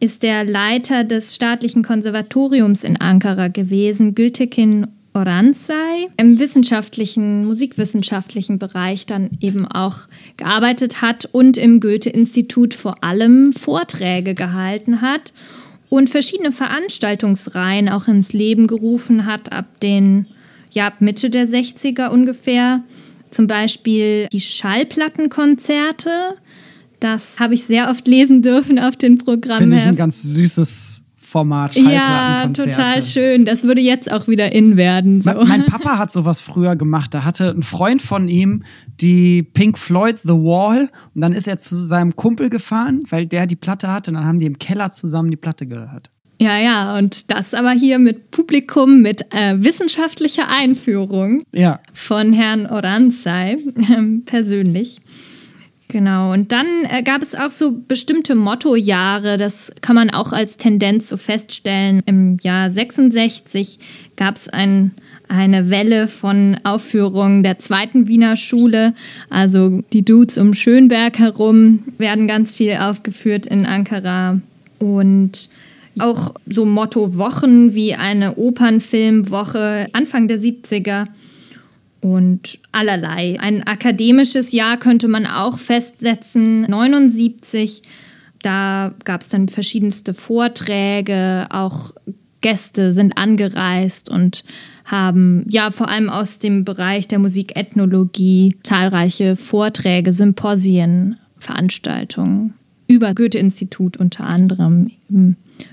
ist der Leiter des staatlichen Konservatoriums in Ankara gewesen, Gültekin Oranzai, im wissenschaftlichen, musikwissenschaftlichen Bereich dann eben auch gearbeitet hat und im Goethe-Institut vor allem Vorträge gehalten hat und verschiedene Veranstaltungsreihen auch ins Leben gerufen hat ab den, ja, ab Mitte der 60er ungefähr. Zum Beispiel die Schallplattenkonzerte. Das habe ich sehr oft lesen dürfen auf den Programmen. Finde ich ein ganz süßes Format, Ja, total schön. Das würde jetzt auch wieder in werden. So. Mein, mein Papa hat sowas früher gemacht. Da hatte ein Freund von ihm die Pink Floyd The Wall und dann ist er zu seinem Kumpel gefahren, weil der die Platte hatte und dann haben die im Keller zusammen die Platte gehört. Ja, ja, und das aber hier mit Publikum, mit äh, wissenschaftlicher Einführung Ja. von Herrn Oranzai ähm, persönlich. Genau, und dann äh, gab es auch so bestimmte Mottojahre, das kann man auch als Tendenz so feststellen. Im Jahr 66 gab es ein, eine Welle von Aufführungen der zweiten Wiener Schule. Also die Dudes um Schönberg herum werden ganz viel aufgeführt in Ankara. Und auch so Motto-Wochen wie eine Opernfilmwoche Anfang der 70er und allerlei. Ein akademisches Jahr könnte man auch festsetzen, 79. Da gab es dann verschiedenste Vorträge, auch Gäste sind angereist und haben ja vor allem aus dem Bereich der Musikethnologie zahlreiche Vorträge, Symposien, Veranstaltungen über Goethe-Institut unter anderem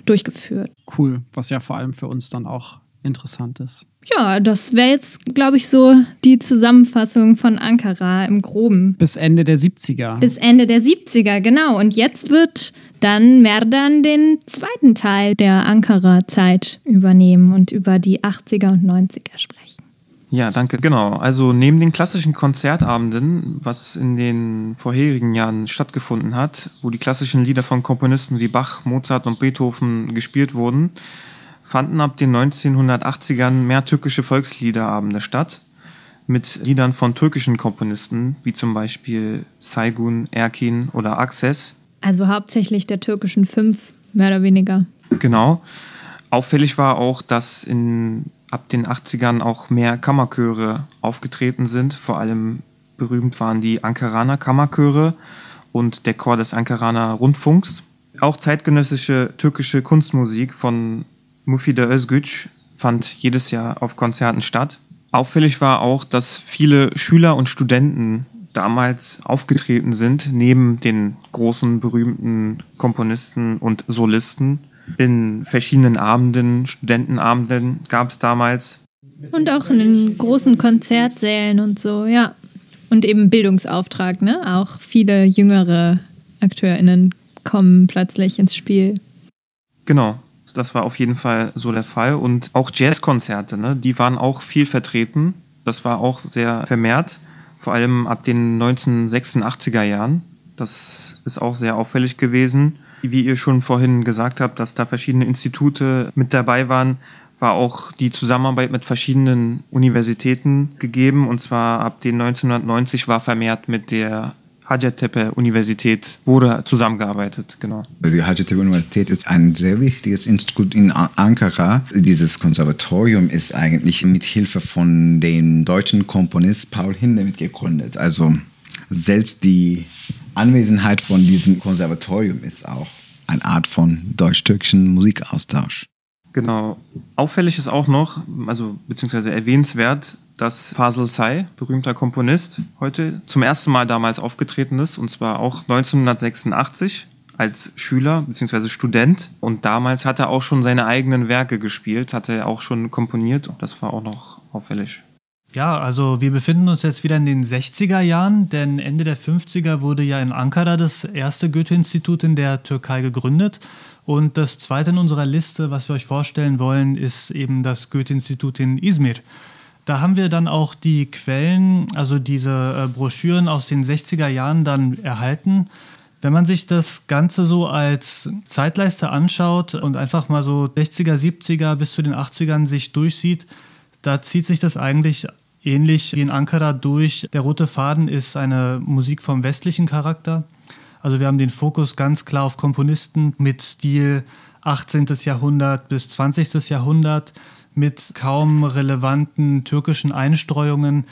durchgeführt. Cool, was ja vor allem für uns dann auch interessant ist. Ja, das wäre jetzt, glaube ich, so die Zusammenfassung von Ankara im Groben. Bis Ende der 70er. Bis Ende der 70er, genau. Und jetzt wird dann Merdan den zweiten Teil der Ankara-Zeit übernehmen und über die 80er und 90er sprechen. Ja, danke. Genau. Also neben den klassischen Konzertabenden, was in den vorherigen Jahren stattgefunden hat, wo die klassischen Lieder von Komponisten wie Bach, Mozart und Beethoven gespielt wurden, fanden ab den 1980ern mehr türkische Volksliederabende statt. Mit Liedern von türkischen Komponisten, wie zum Beispiel Saygun, Erkin oder Akses. Also hauptsächlich der türkischen Fünf, mehr oder weniger. Genau. Auffällig war auch, dass in, ab den 80ern auch mehr Kammerchöre aufgetreten sind. Vor allem berühmt waren die Ankaraner Kammerchöre und der Chor des Ankaraner Rundfunks. Auch zeitgenössische türkische Kunstmusik von Mufide Özgüç fand jedes Jahr auf Konzerten statt. Auffällig war auch, dass viele Schüler und Studenten damals aufgetreten sind, neben den großen berühmten Komponisten und Solisten. In verschiedenen Abenden, Studentenabenden gab es damals. Und auch in den großen Konzertsälen und so, ja. Und eben Bildungsauftrag, ne? Auch viele jüngere AkteurInnen kommen plötzlich ins Spiel. Genau, das war auf jeden Fall so der Fall. Und auch Jazzkonzerte, ne? die waren auch viel vertreten. Das war auch sehr vermehrt, vor allem ab den 1986er Jahren. Das ist auch sehr auffällig gewesen. Wie ihr schon vorhin gesagt habt, dass da verschiedene Institute mit dabei waren, war auch die Zusammenarbeit mit verschiedenen Universitäten gegeben. Und zwar ab den 1990 war vermehrt mit der Hacettepe-Universität wurde zusammengearbeitet, genau. Die Hacettepe-Universität ist ein sehr wichtiges Institut in Ankara. Dieses Konservatorium ist eigentlich mit Hilfe von dem deutschen Komponist Paul Hindemith gegründet. Also selbst die Anwesenheit von diesem Konservatorium ist auch eine Art von deutsch-türkischen Musikaustausch. Genau. Auffällig ist auch noch, also beziehungsweise erwähnenswert, dass Fasel Say, berühmter Komponist, heute zum ersten Mal damals aufgetreten ist, und zwar auch 1986 als Schüler bzw. Student. Und damals hat er auch schon seine eigenen Werke gespielt, hat er auch schon komponiert. Das war auch noch auffällig. Ja, also wir befinden uns jetzt wieder in den 60er Jahren, denn Ende der 50er wurde ja in Ankara das erste Goethe-Institut in der Türkei gegründet. Und das zweite in unserer Liste, was wir euch vorstellen wollen, ist eben das Goethe-Institut in Izmir. Da haben wir dann auch die Quellen, also diese äh, Broschüren aus den 60er Jahren dann erhalten. Wenn man sich das Ganze so als Zeitleiste anschaut und einfach mal so 60er, 70er bis zu den 80ern sich durchsieht, da zieht sich das eigentlich ähnlich wie in Ankara durch. Der rote Faden ist eine Musik vom westlichen Charakter. Also wir haben den Fokus ganz klar auf Komponisten mit Stil 18. Jahrhundert bis 20. Jahrhundert mit kaum relevanten türkischen Einstreuungen.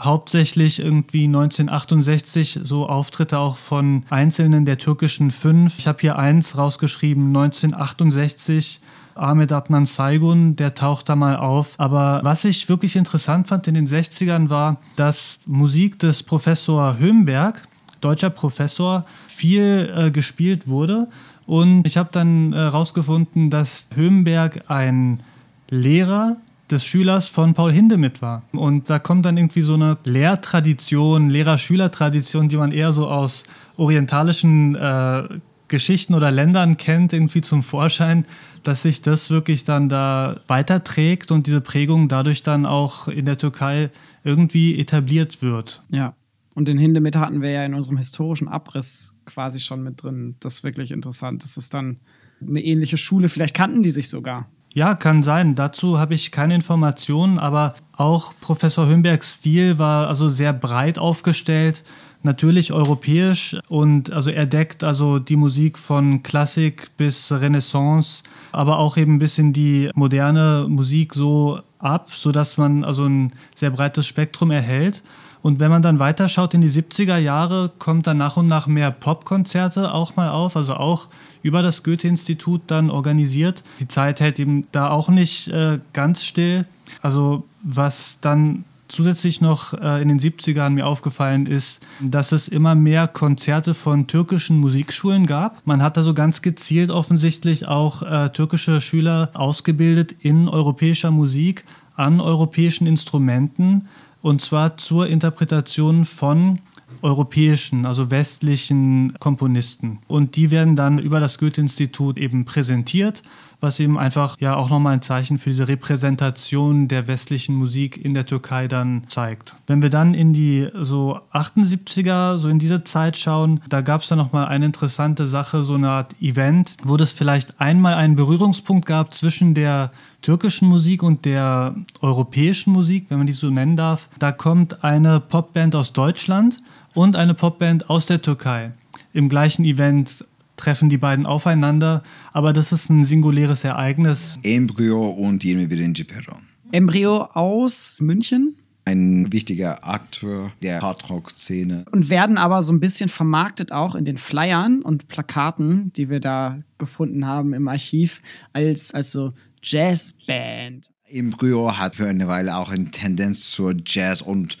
Hauptsächlich irgendwie 1968 so Auftritte auch von Einzelnen der türkischen Fünf. Ich habe hier eins rausgeschrieben, 1968 Ahmed Adnan Saygun, der taucht da mal auf. Aber was ich wirklich interessant fand in den 60ern war, dass Musik des Professor Hömberg, deutscher Professor, viel äh, gespielt wurde. Und ich habe dann herausgefunden, äh, dass Hömberg ein Lehrer des Schülers von Paul Hindemith war. Und da kommt dann irgendwie so eine Lehrtradition, Lehrer-Schüler-Tradition, die man eher so aus orientalischen äh, Geschichten oder Ländern kennt, irgendwie zum Vorschein, dass sich das wirklich dann da weiterträgt und diese Prägung dadurch dann auch in der Türkei irgendwie etabliert wird. Ja. Und den Hindemith hatten wir ja in unserem historischen Abriss quasi schon mit drin. Das ist wirklich interessant. Das ist dann eine ähnliche Schule. Vielleicht kannten die sich sogar. Ja, kann sein. Dazu habe ich keine Informationen, aber auch Professor Hömbergs Stil war also sehr breit aufgestellt natürlich europäisch und also er deckt also die Musik von Klassik bis Renaissance, aber auch eben ein bisschen die moderne Musik so ab, sodass man also ein sehr breites Spektrum erhält. Und wenn man dann weiterschaut in die 70er Jahre, kommt dann nach und nach mehr Popkonzerte auch mal auf, also auch über das Goethe-Institut dann organisiert. Die Zeit hält eben da auch nicht äh, ganz still. Also was dann zusätzlich noch äh, in den 70ern mir aufgefallen ist, dass es immer mehr Konzerte von türkischen Musikschulen gab. Man hat also ganz gezielt offensichtlich auch äh, türkische Schüler ausgebildet in europäischer Musik an europäischen Instrumenten und zwar zur Interpretation von europäischen, also westlichen Komponisten. Und die werden dann über das Goethe-Institut eben präsentiert, was eben einfach ja auch nochmal ein Zeichen für diese Repräsentation der westlichen Musik in der Türkei dann zeigt. Wenn wir dann in die so 78er, so in diese Zeit schauen, da gab es dann nochmal eine interessante Sache, so eine Art Event, wo es vielleicht einmal einen Berührungspunkt gab zwischen der türkischen Musik und der europäischen Musik, wenn man die so nennen darf. Da kommt eine Popband aus Deutschland und eine Popband aus der Türkei. Im gleichen Event treffen die beiden aufeinander, aber das ist ein singuläres Ereignis. Embryo und Yemi Birinci Perron. Embryo aus München? Ein wichtiger Akteur der Hardrock-Szene. Und werden aber so ein bisschen vermarktet auch in den Flyern und Plakaten, die wir da gefunden haben im Archiv, als, als so Jazzband. Embryo hat für eine Weile auch eine Tendenz zur Jazz und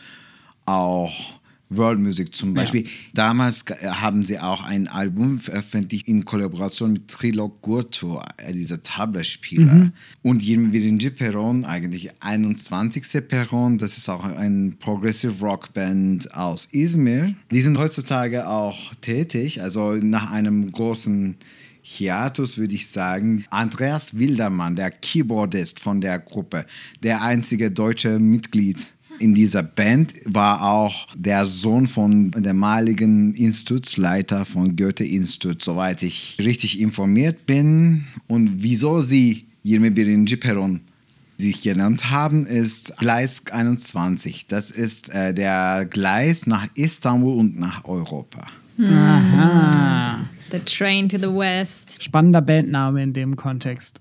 auch World Music zum Beispiel. Ja. Damals haben sie auch ein Album veröffentlicht in Kollaboration mit Trilog Gurto, äh, dieser Tablaspieler. Mhm. Und Birinci Perron, eigentlich 21. Perron, das ist auch ein Progressive Rock Band aus Izmir. Die sind heutzutage auch tätig, also nach einem großen Hiatus würde ich sagen. Andreas Wildermann, der Keyboardist von der Gruppe, der einzige deutsche Mitglied in dieser Band war auch der Sohn von dem maligen Institutsleiter von Goethe-Institut, soweit ich richtig informiert bin. Und wieso sie Yirmi Birinci Peron sich genannt haben, ist Gleis 21. Das ist äh, der Gleis nach Istanbul und nach Europa. Aha. The Train to the West. Spannender Bandname in dem Kontext.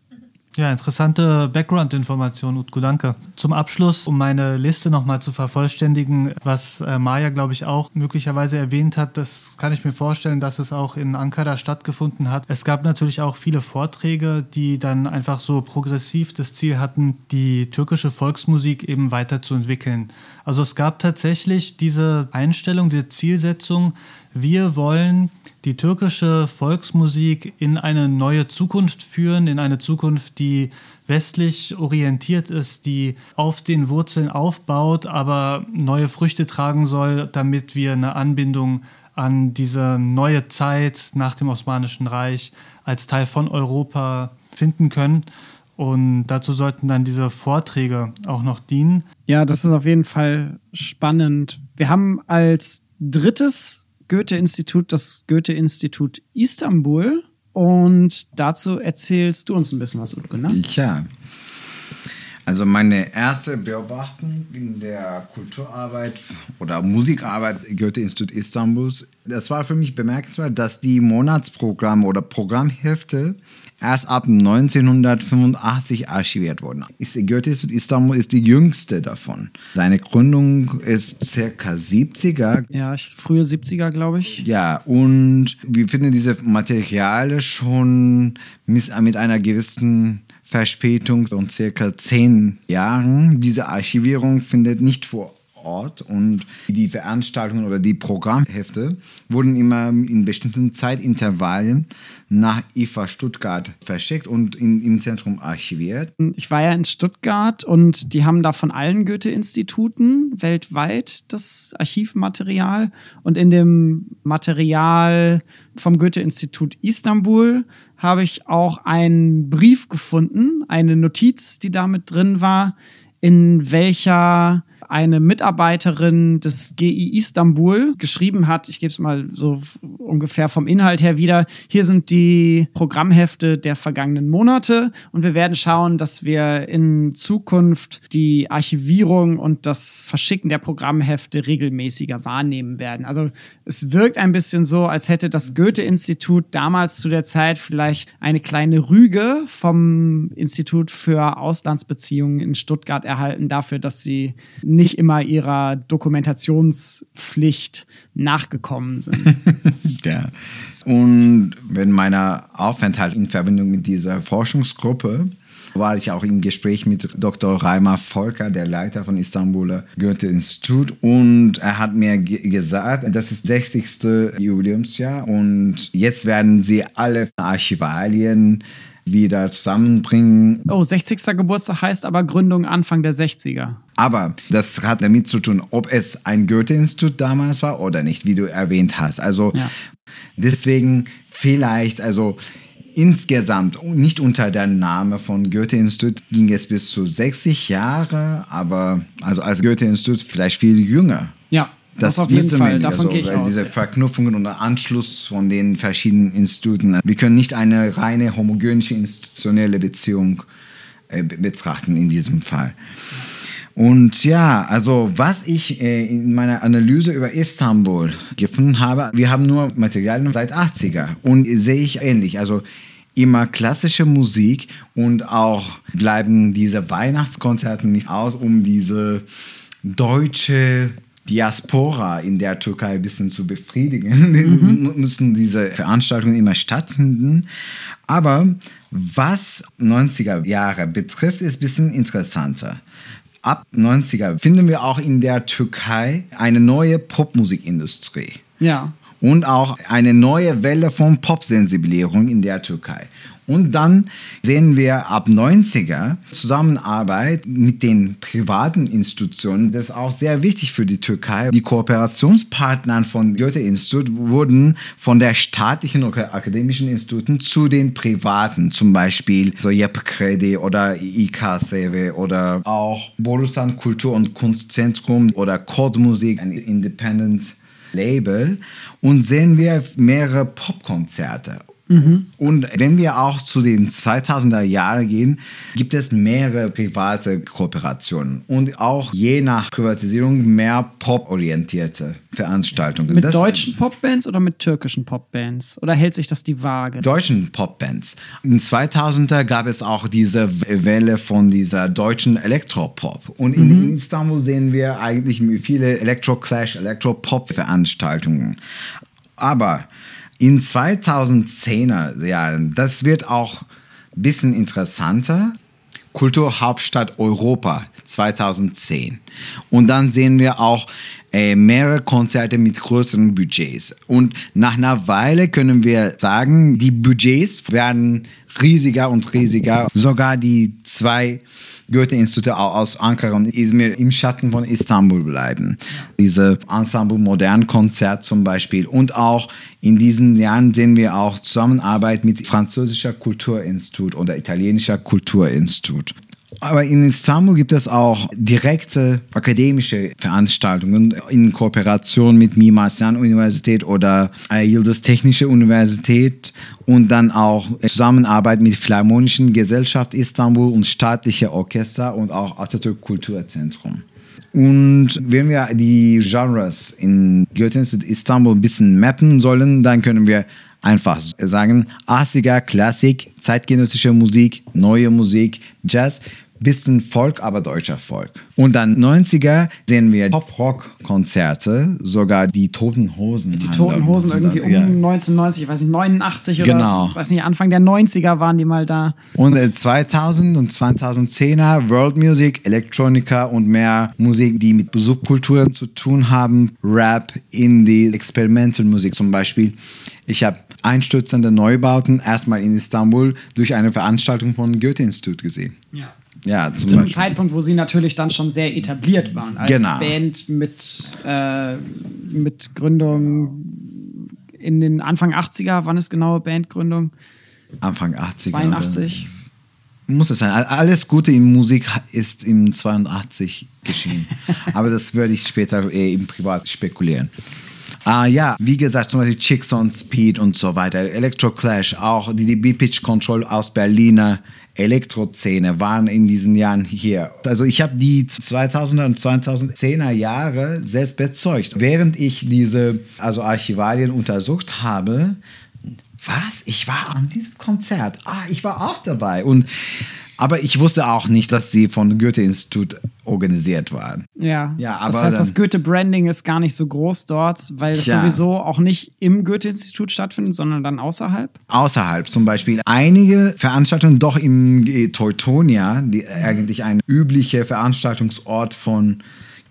Ja, interessante Background-Information, Utku, danke. Zum Abschluss, um meine Liste nochmal zu vervollständigen, was äh, Maya, glaube ich, auch möglicherweise erwähnt hat, das kann ich mir vorstellen, dass es auch in Ankara stattgefunden hat. Es gab natürlich auch viele Vorträge, die dann einfach so progressiv das Ziel hatten, die türkische Volksmusik eben weiterzuentwickeln. Also es gab tatsächlich diese Einstellung, diese Zielsetzung, wir wollen die türkische Volksmusik in eine neue Zukunft führen, in eine Zukunft, die westlich orientiert ist, die auf den Wurzeln aufbaut, aber neue Früchte tragen soll, damit wir eine Anbindung an diese neue Zeit nach dem Osmanischen Reich als Teil von Europa finden können. Und dazu sollten dann diese Vorträge auch noch dienen. Ja, das ist auf jeden Fall spannend. Wir haben als drittes Goethe-Institut das Goethe-Institut Istanbul. Und dazu erzählst du uns ein bisschen was, Utke, ne? Ja. Also meine erste Beobachtung in der Kulturarbeit oder Musikarbeit Goethe-Institut Istanbuls, das war für mich bemerkenswert, dass die Monatsprogramme oder Programmhefte erst ab 1985 archiviert wurden. Goethe-Institut Istanbul ist die jüngste davon. Seine Gründung ist circa 70er. Ja, frühe 70er, glaube ich. Ja, und wir finden diese Materialien schon mit einer gewissen Verspätung von circa zehn Jahren. Diese Archivierung findet nicht vor Ort und die Veranstaltungen oder die Programmhefte wurden immer in bestimmten Zeitintervallen nach IFA Stuttgart verschickt und in, im Zentrum archiviert. Ich war ja in Stuttgart und die haben da von allen Goethe-Instituten weltweit das Archivmaterial und in dem Material vom Goethe-Institut Istanbul habe ich auch einen Brief gefunden, eine Notiz, die damit drin war, in welcher eine Mitarbeiterin des GI Istanbul geschrieben hat, ich gebe es mal so ungefähr vom Inhalt her wieder, hier sind die Programmhefte der vergangenen Monate und wir werden schauen, dass wir in Zukunft die Archivierung und das Verschicken der Programmhefte regelmäßiger wahrnehmen werden. Also es wirkt ein bisschen so, als hätte das Goethe-Institut damals zu der Zeit vielleicht eine kleine Rüge vom Institut für Auslandsbeziehungen in Stuttgart erhalten dafür, dass sie nicht immer ihrer Dokumentationspflicht nachgekommen sind. ja. Und wenn meiner Aufenthalt in Verbindung mit dieser Forschungsgruppe war ich auch im Gespräch mit Dr. Reimer Volker, der Leiter von Istanbuler Goethe-Institut. Und er hat mir gesagt, das ist das 60. Jubiläumsjahr und jetzt werden sie alle Archivalien wieder zusammenbringen. Oh, 60. Geburtstag heißt aber Gründung Anfang der 60er. Aber das hat damit zu tun, ob es ein Goethe-Institut damals war oder nicht, wie du erwähnt hast. Also ja. deswegen vielleicht, also insgesamt, nicht unter der Name von Goethe-Institut ging es bis zu 60 Jahre, aber also als Goethe-Institut vielleicht viel jünger. Ja, das, das auf jeden Fall, davon also, gehe ich aus. Diese Verknüpfungen und Anschluss von den verschiedenen Instituten. Wir können nicht eine reine homogene institutionelle Beziehung äh, betrachten in diesem Fall. Und ja, also was ich äh, in meiner Analyse über Istanbul gefunden habe, wir haben nur Materialien seit 80er und sehe ich ähnlich. Also immer klassische Musik und auch bleiben diese Weihnachtskonzerte nicht aus, um diese deutsche Diaspora in der Türkei ein bisschen zu befriedigen, mhm. müssen diese Veranstaltungen immer stattfinden. Aber was 90er Jahre betrifft, ist ein bisschen interessanter. Ab 90er finden wir auch in der Türkei eine neue Popmusikindustrie. Ja. Und auch eine neue Welle von Popsensibilierung in der Türkei. Und dann sehen wir ab 90er Zusammenarbeit mit den privaten Institutionen. Das ist auch sehr wichtig für die Türkei. Die Kooperationspartner von Goethe-Institut wurden von der staatlichen oder akademischen Instituten zu den privaten, zum Beispiel so Kredi oder IKSW oder auch Borusan Kultur- und Kunstzentrum oder Chordmusik, ein Independent Label und sehen wir mehrere Popkonzerte Mhm. Und wenn wir auch zu den 2000er Jahren gehen, gibt es mehrere private Kooperationen und auch je nach Privatisierung mehr pop-orientierte Veranstaltungen. Mit das deutschen Popbands oder mit türkischen Popbands? Oder hält sich das die Waage? Deutschen Popbands. In 2000er gab es auch diese Welle von dieser deutschen Elektropop. Und in, mhm. Istanbul sehen wir eigentlich viele Elektro-Clash, Elektropop-Veranstaltungen. Aber in 2010er Jahren, das wird auch ein bisschen interessanter, Kulturhauptstadt Europa 2010. Und dann sehen wir auch äh, mehrere Konzerte mit größeren Budgets. Und nach einer Weile können wir sagen, die Budgets werden riesiger und riesiger. Sogar die zwei Goethe-Institute aus Ankara und Izmir im Schatten von Istanbul bleiben. Diese Ensemble Modern Konzert zum Beispiel. Und auch in diesen Jahren sehen wir auch Zusammenarbeit mit französischer Kulturinstitut oder italienischer Kulturinstitut. Aber in Istanbul gibt es auch direkte akademische Veranstaltungen in Kooperation mit Mimar Sinan Universität oder Yıldız Technische Universität und dann auch Zusammenarbeit mit Philharmonischen Gesellschaft Istanbul und staatliche Orchester und auch Atatürk Kulturzentrum. Und wenn wir die Genres in Goethe-Institut Istanbul ein bisschen mappen sollen, dann können wir einfach sagen 80er Klassik, zeitgenössische Musik, neue Musik, Jazz, bisschen Folk, aber deutscher Folk. Und dann 90er sehen wir Pop-Rock-Konzerte, sogar die Toten Hosen. Die Toten Hosen irgendwie um Ja. 1990, ich weiß nicht, 89 oder Genau. weiß nicht, Anfang der 90er waren die mal da. Und äh, 2000 und 2010er World Music, Elektronika und mehr Musik, die mit Subkulturen zu tun haben. Rap, Indie, Experimental Musik zum Beispiel. Ich habe einstürzende Neubauten erstmal in Istanbul durch eine Veranstaltung von Goethe-Institut gesehen. Ja. Ja, zum Zu einem Beispiel. Zeitpunkt, wo sie natürlich dann schon sehr etabliert waren. Als Genau. Band mit, äh, mit Gründung in den Anfang 80er, wann ist genaue Bandgründung? Anfang 80er. 82. Oder? Muss es sein. All- Alles Gute in Musik ist im 82 geschehen. Aber das würde ich später eher im Privat spekulieren. Ah ja, wie gesagt, zum Beispiel Chicks on Speed und so weiter. Electro Clash, auch die, die B-Pitch Control aus Berliner Elektroszene waren in diesen Jahren hier. Also ich habe die 2000er und 2010er Jahre selbst bezeugt. Während ich diese also Archivalien untersucht habe, was? Ich war an diesem Konzert. Ah, ich war auch dabei. Und, aber ich wusste auch nicht, dass sie von Goethe-Institut organisiert waren. Ja. Ja, das heißt, das Goethe-Branding ist gar nicht so groß dort, weil es Tja. sowieso auch nicht im Goethe-Institut stattfindet, sondern dann außerhalb. Außerhalb zum Beispiel einige Veranstaltungen doch im Teutonia, die eigentlich ein üblicher Veranstaltungsort von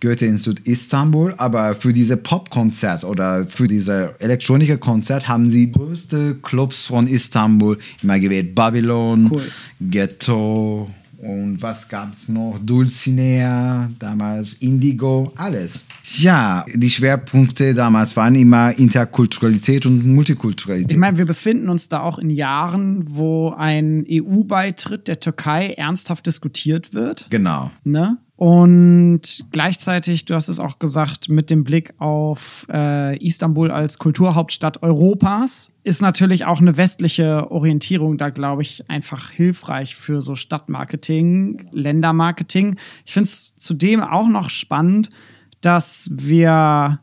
Goethe-Institut Istanbul, aber für diese Popkonzert oder für diese elektronische Konzert haben sie größte Clubs von Istanbul immer gewählt. Babylon, Cool. Ghetto und was gab es noch? Dulcinea, damals Indigo, alles. Ja, die Schwerpunkte damals waren immer Interkulturalität und Multikulturalität. Ich meine, wir befinden uns da auch in Jahren, wo ein EU-Beitritt der Türkei ernsthaft diskutiert wird. genau. Ne? Und gleichzeitig, du hast es auch gesagt, mit dem Blick auf äh, Istanbul als Kulturhauptstadt Europas ist natürlich auch eine westliche Orientierung da, glaube ich, einfach hilfreich für so Stadtmarketing, Ländermarketing. Ich finde es zudem auch noch spannend, dass wir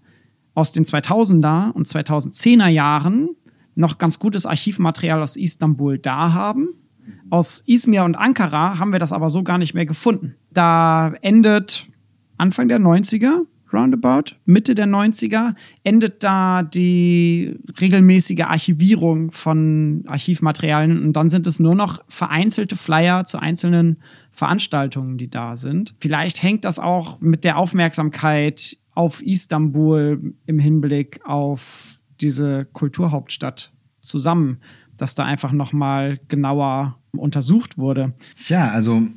aus den 2000er und 2010er Jahren noch ganz gutes Archivmaterial aus Istanbul da haben. Aus Izmir und Ankara haben wir das aber so gar nicht mehr gefunden. Da endet Anfang der 90er, roundabout, Mitte der 90er, endet da die regelmäßige Archivierung von Archivmaterialien und dann sind es nur noch vereinzelte Flyer zu einzelnen Veranstaltungen, die da sind. Vielleicht hängt das auch mit der Aufmerksamkeit auf Istanbul im Hinblick auf diese Kulturhauptstadt zusammen, dass da einfach noch mal genauer untersucht wurde. Ja, also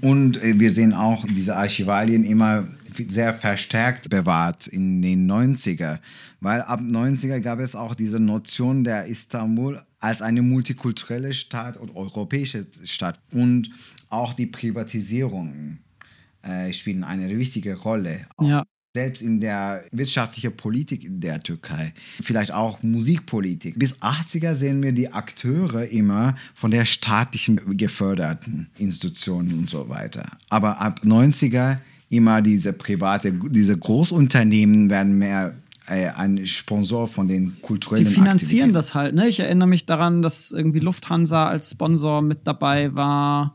und äh, wir sehen auch diese Archivalien immer sehr verstärkt bewahrt in den 90er, weil ab 90er gab es auch diese Notion der Istanbul als eine multikulturelle Stadt und europäische Stadt und auch die Privatisierung äh, spielen eine wichtige Rolle. Ja. Selbst in der wirtschaftlichen Politik in der Türkei, vielleicht auch Musikpolitik. Bis 80er sehen wir die Akteure immer von der staatlichen geförderten Institutionen und so weiter. Aber ab 90er immer diese private, diese Großunternehmen werden mehr äh, ein Sponsor von den Die kulturellen finanzieren Aktivitäten. das halt, ne? Ich erinnere mich daran, dass irgendwie Lufthansa als Sponsor mit dabei war.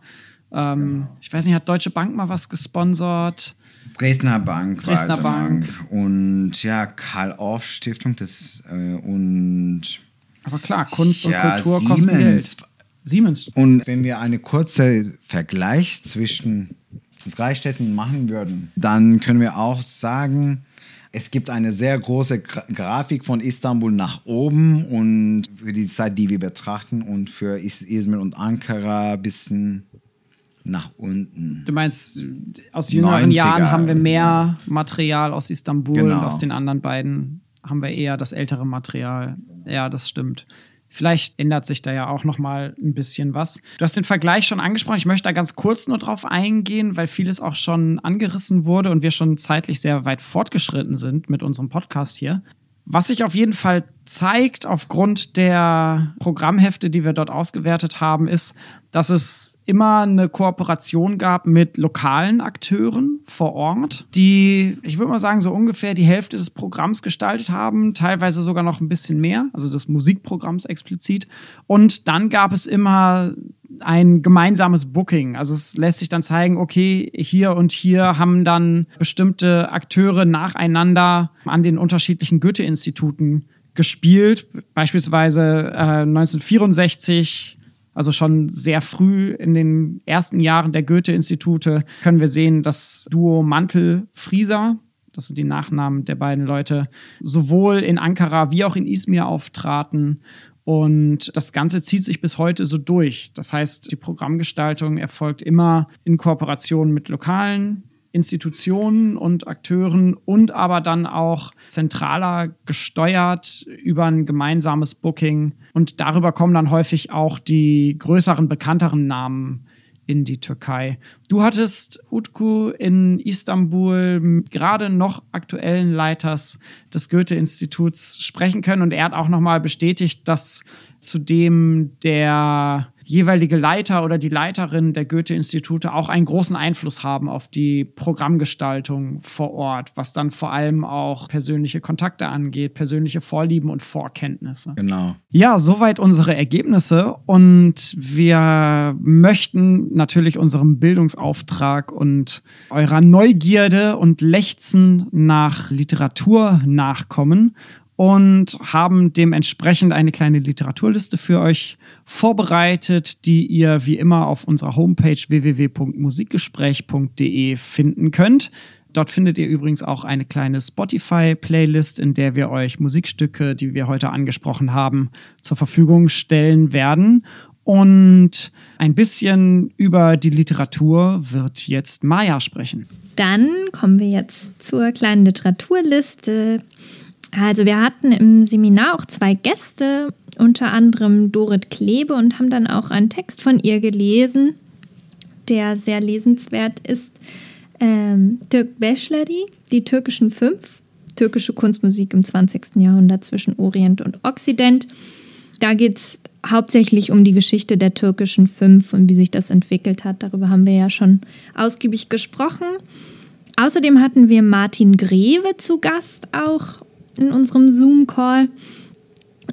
Ähm, Ich weiß nicht, hat Deutsche Bank mal was gesponsert? Dresdner Bank, Dresdner Bank. und ja, Karl-Orff Stiftung das, äh, und Aber klar, Kunst und Ja, Kultur kosten Siemens. Geld. Siemens. Und wenn wir einen kurzen Vergleich zwischen drei Städten machen würden, dann können wir auch sagen, es gibt eine sehr große Gra Grafik von Istanbul nach oben und für die Zeit, die wir betrachten und für Is Izmir und Ankara ein bisschen nach unten. Du meinst, aus jüngeren 90er, Jahren haben wir mehr Material aus Istanbul Genau. und aus den anderen beiden haben wir eher das ältere Material. Ja, das stimmt. Vielleicht ändert sich da ja auch noch mal ein bisschen was. Du hast den Vergleich schon angesprochen. Ich möchte da ganz kurz nur drauf eingehen, weil vieles auch schon angerissen wurde und wir schon zeitlich sehr weit fortgeschritten sind mit unserem Podcast hier. Was sich auf jeden Fall zeigt aufgrund der Programmhefte, die wir dort ausgewertet haben, ist, dass es immer eine Kooperation gab mit lokalen Akteuren vor Ort, die, ich würde mal sagen, so ungefähr die Hälfte des Programms gestaltet haben, teilweise sogar noch ein bisschen mehr, also des Musikprogramms explizit. Und dann gab es immer ein gemeinsames Booking. Also es lässt sich dann zeigen, okay, hier und hier haben dann bestimmte Akteure nacheinander an den unterschiedlichen Goethe-Instituten gespielt. Beispielsweise äh, 1964, also schon sehr früh in den ersten Jahren der Goethe-Institute, können wir sehen, das Duo Mantel-Frieser, das sind die Nachnamen der beiden Leute, sowohl in Ankara wie auch in Izmir auftraten. Und das Ganze zieht sich bis heute so durch. Das heißt, die Programmgestaltung erfolgt immer in Kooperation mit lokalen Institutionen und Akteuren und aber dann auch zentraler gesteuert über ein gemeinsames Booking. Und darüber kommen dann häufig auch die größeren, bekannteren Namen in die Türkei. Du hattest Utku in Istanbul gerade noch aktuellen Leiters des Goethe-Instituts sprechen können und er hat auch nochmal bestätigt, dass zudem der jeweilige Leiter oder die Leiterin der Goethe-Institute auch einen großen Einfluss haben auf die Programmgestaltung vor Ort, was dann vor allem auch persönliche Kontakte angeht, persönliche Vorlieben und Vorkenntnisse. Genau. Ja, soweit unsere Ergebnisse. Und wir möchten natürlich unserem Bildungsauftrag und eurer Neugierde und Lechzen nach Literatur nachkommen und haben dementsprechend eine kleine Literaturliste für euch vorbereitet, die ihr wie immer auf unserer Homepage www.musikgespräch.de finden könnt. Dort findet ihr übrigens auch eine kleine Spotify-Playlist, in der wir euch Musikstücke, die wir heute angesprochen haben, zur Verfügung stellen werden. Und ein bisschen über die Literatur wird jetzt Maya sprechen. Dann kommen wir jetzt zur kleinen Literaturliste. Also wir hatten im Seminar auch zwei Gäste, unter anderem Dorit Klebe und haben dann auch einen Text von ihr gelesen, der sehr lesenswert ist. Ähm, Türk Beschleri, die türkischen fünf, türkische Kunstmusik im 20. Jahrhundert zwischen Orient und Okzident. Da geht es hauptsächlich um die Geschichte der türkischen Fünf und wie sich das entwickelt hat. Darüber haben wir ja schon ausgiebig gesprochen. Außerdem hatten wir Martin Greve zu Gast auch in unserem Zoom-Call,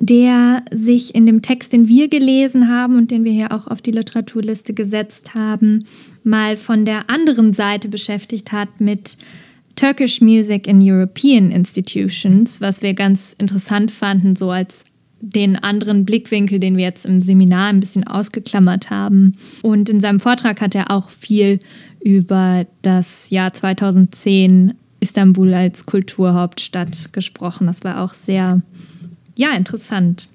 der sich in dem Text, den wir gelesen haben und den wir hier auch auf die Literaturliste gesetzt haben, mal von der anderen Seite beschäftigt hat mit Turkish Music in European Institutions, was wir ganz interessant fanden, so als den anderen Blickwinkel, den wir jetzt im Seminar ein bisschen ausgeklammert haben. Und in seinem Vortrag hat er auch viel über das Jahr 2010 Istanbul als Kulturhauptstadt gesprochen. Das war auch sehr, ja, interessant.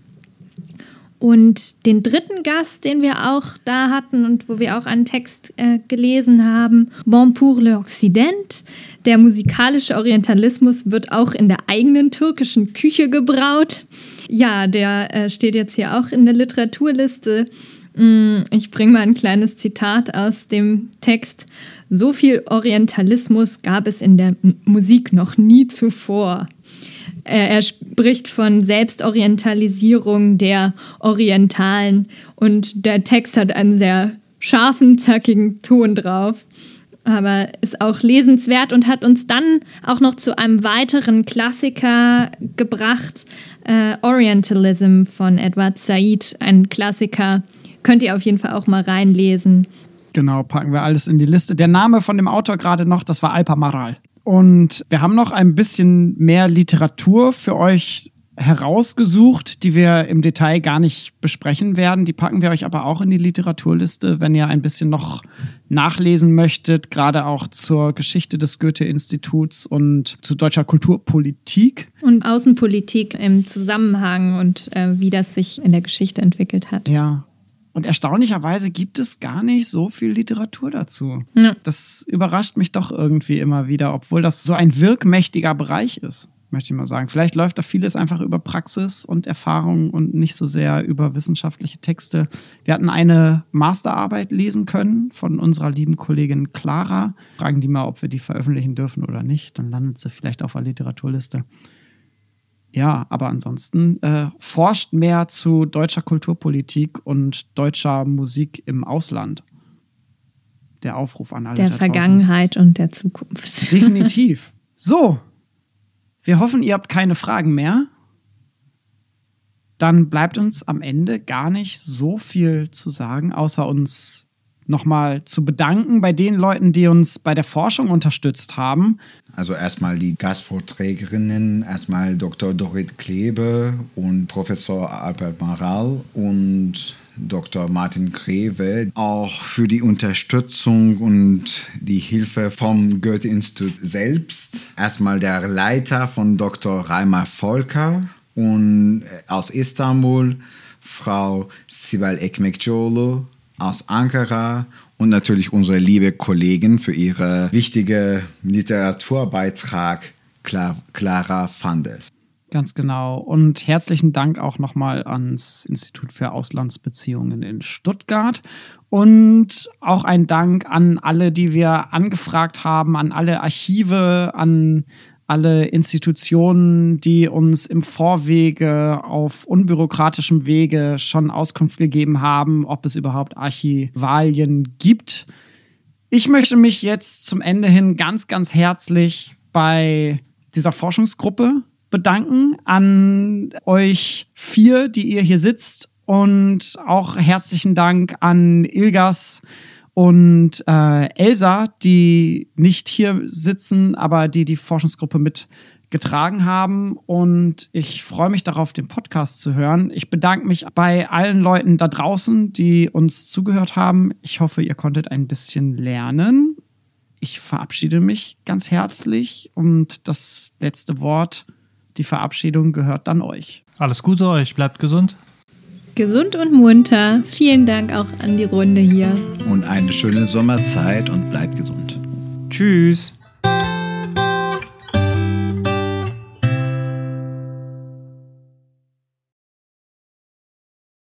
Und den dritten Gast, den wir auch da hatten und wo wir auch einen Text äh, gelesen haben, Bon pour l'Occident. Der musikalische Orientalismus wird auch in der eigenen türkischen Küche gebraut. Ja, der äh, steht jetzt hier auch in der Literaturliste. Mm, Ich bringe mal ein kleines Zitat aus dem Text. So viel Orientalismus gab es in der M Musik noch nie zuvor. Er, er spricht von Selbstorientalisierung der Orientalen und der Text hat einen sehr scharfen, zackigen Ton drauf. Aber ist auch lesenswert und hat uns dann auch noch zu einem weiteren Klassiker gebracht, äh, Orientalism von Edward Said, ein Klassiker. Könnt ihr auf jeden Fall auch mal reinlesen. Genau, packen wir alles in die Liste. Der Name von dem Autor gerade noch, das war Alpa Maral. Und wir haben noch ein bisschen mehr Literatur für euch herausgesucht, die wir im Detail gar nicht besprechen werden. Die packen wir euch aber auch in die Literaturliste, wenn ihr ein bisschen noch nachlesen möchtet, gerade auch zur Geschichte des Goethe-Instituts und zu deutscher Kulturpolitik. Und Außenpolitik im Zusammenhang und äh, wie das sich in der Geschichte entwickelt hat. Ja. Und erstaunlicherweise gibt es gar nicht so viel Literatur dazu. Ja. Das überrascht mich doch irgendwie immer wieder, obwohl das so ein wirkmächtiger Bereich ist möchte ich mal sagen. Vielleicht läuft da vieles einfach über Praxis und Erfahrung und nicht so sehr über wissenschaftliche Texte. Wir hatten eine Masterarbeit lesen können von unserer lieben Kollegin Clara. Fragen die mal, ob wir die veröffentlichen dürfen oder nicht. Dann landet sie vielleicht auf der Literaturliste. Ja, aber ansonsten äh, forscht mehr zu deutscher Kulturpolitik und deutscher Musik im Ausland. Der Aufruf an alle. Der Vergangenheit und der Zukunft. Definitiv. So, wir hoffen, ihr habt keine Fragen mehr. Dann bleibt uns am Ende gar nicht so viel zu sagen, außer uns nochmal zu bedanken bei den Leuten, die uns bei der Forschung unterstützt haben. Also erstmal die Gastvorträgerinnen, erstmal Dr. Dorit Klebe und Professor Albert Maral und Dr. Martin Greve, auch für die Unterstützung und die Hilfe vom Goethe-Institut selbst. Erstmal der Leiter von Dr. Reimer Volker und äh, aus Istanbul, Frau Sibel Ekmekcioglu aus Ankara und natürlich unsere liebe Kollegin für ihre wichtige Literaturbeitrag, Clara Vandel. Ganz genau. Und herzlichen Dank auch nochmal ans Institut für Auslandsbeziehungen in Stuttgart. Und auch ein Dank an alle, die wir angefragt haben, an alle Archive, an alle Institutionen, die uns im Vorwege auf unbürokratischem Wege schon Auskunft gegeben haben, ob es überhaupt Archivalien gibt. Ich möchte mich jetzt zum Ende hin ganz, ganz herzlich bei dieser Forschungsgruppe bedanken an euch vier, die ihr hier sitzt und auch herzlichen Dank an Ilgas und äh, Elsa, die nicht hier sitzen, aber die die Forschungsgruppe mitgetragen haben. Und ich freue mich darauf, den Podcast zu hören. Ich bedanke mich bei allen Leuten da draußen, die uns zugehört haben. Ich hoffe, ihr konntet ein bisschen lernen. Ich verabschiede mich ganz herzlich und das letzte Wort die Verabschiedung gehört dann euch. Alles Gute euch, bleibt gesund. Gesund und munter. Vielen Dank auch an die Runde hier. Und eine schöne Sommerzeit und bleibt gesund. Tschüss.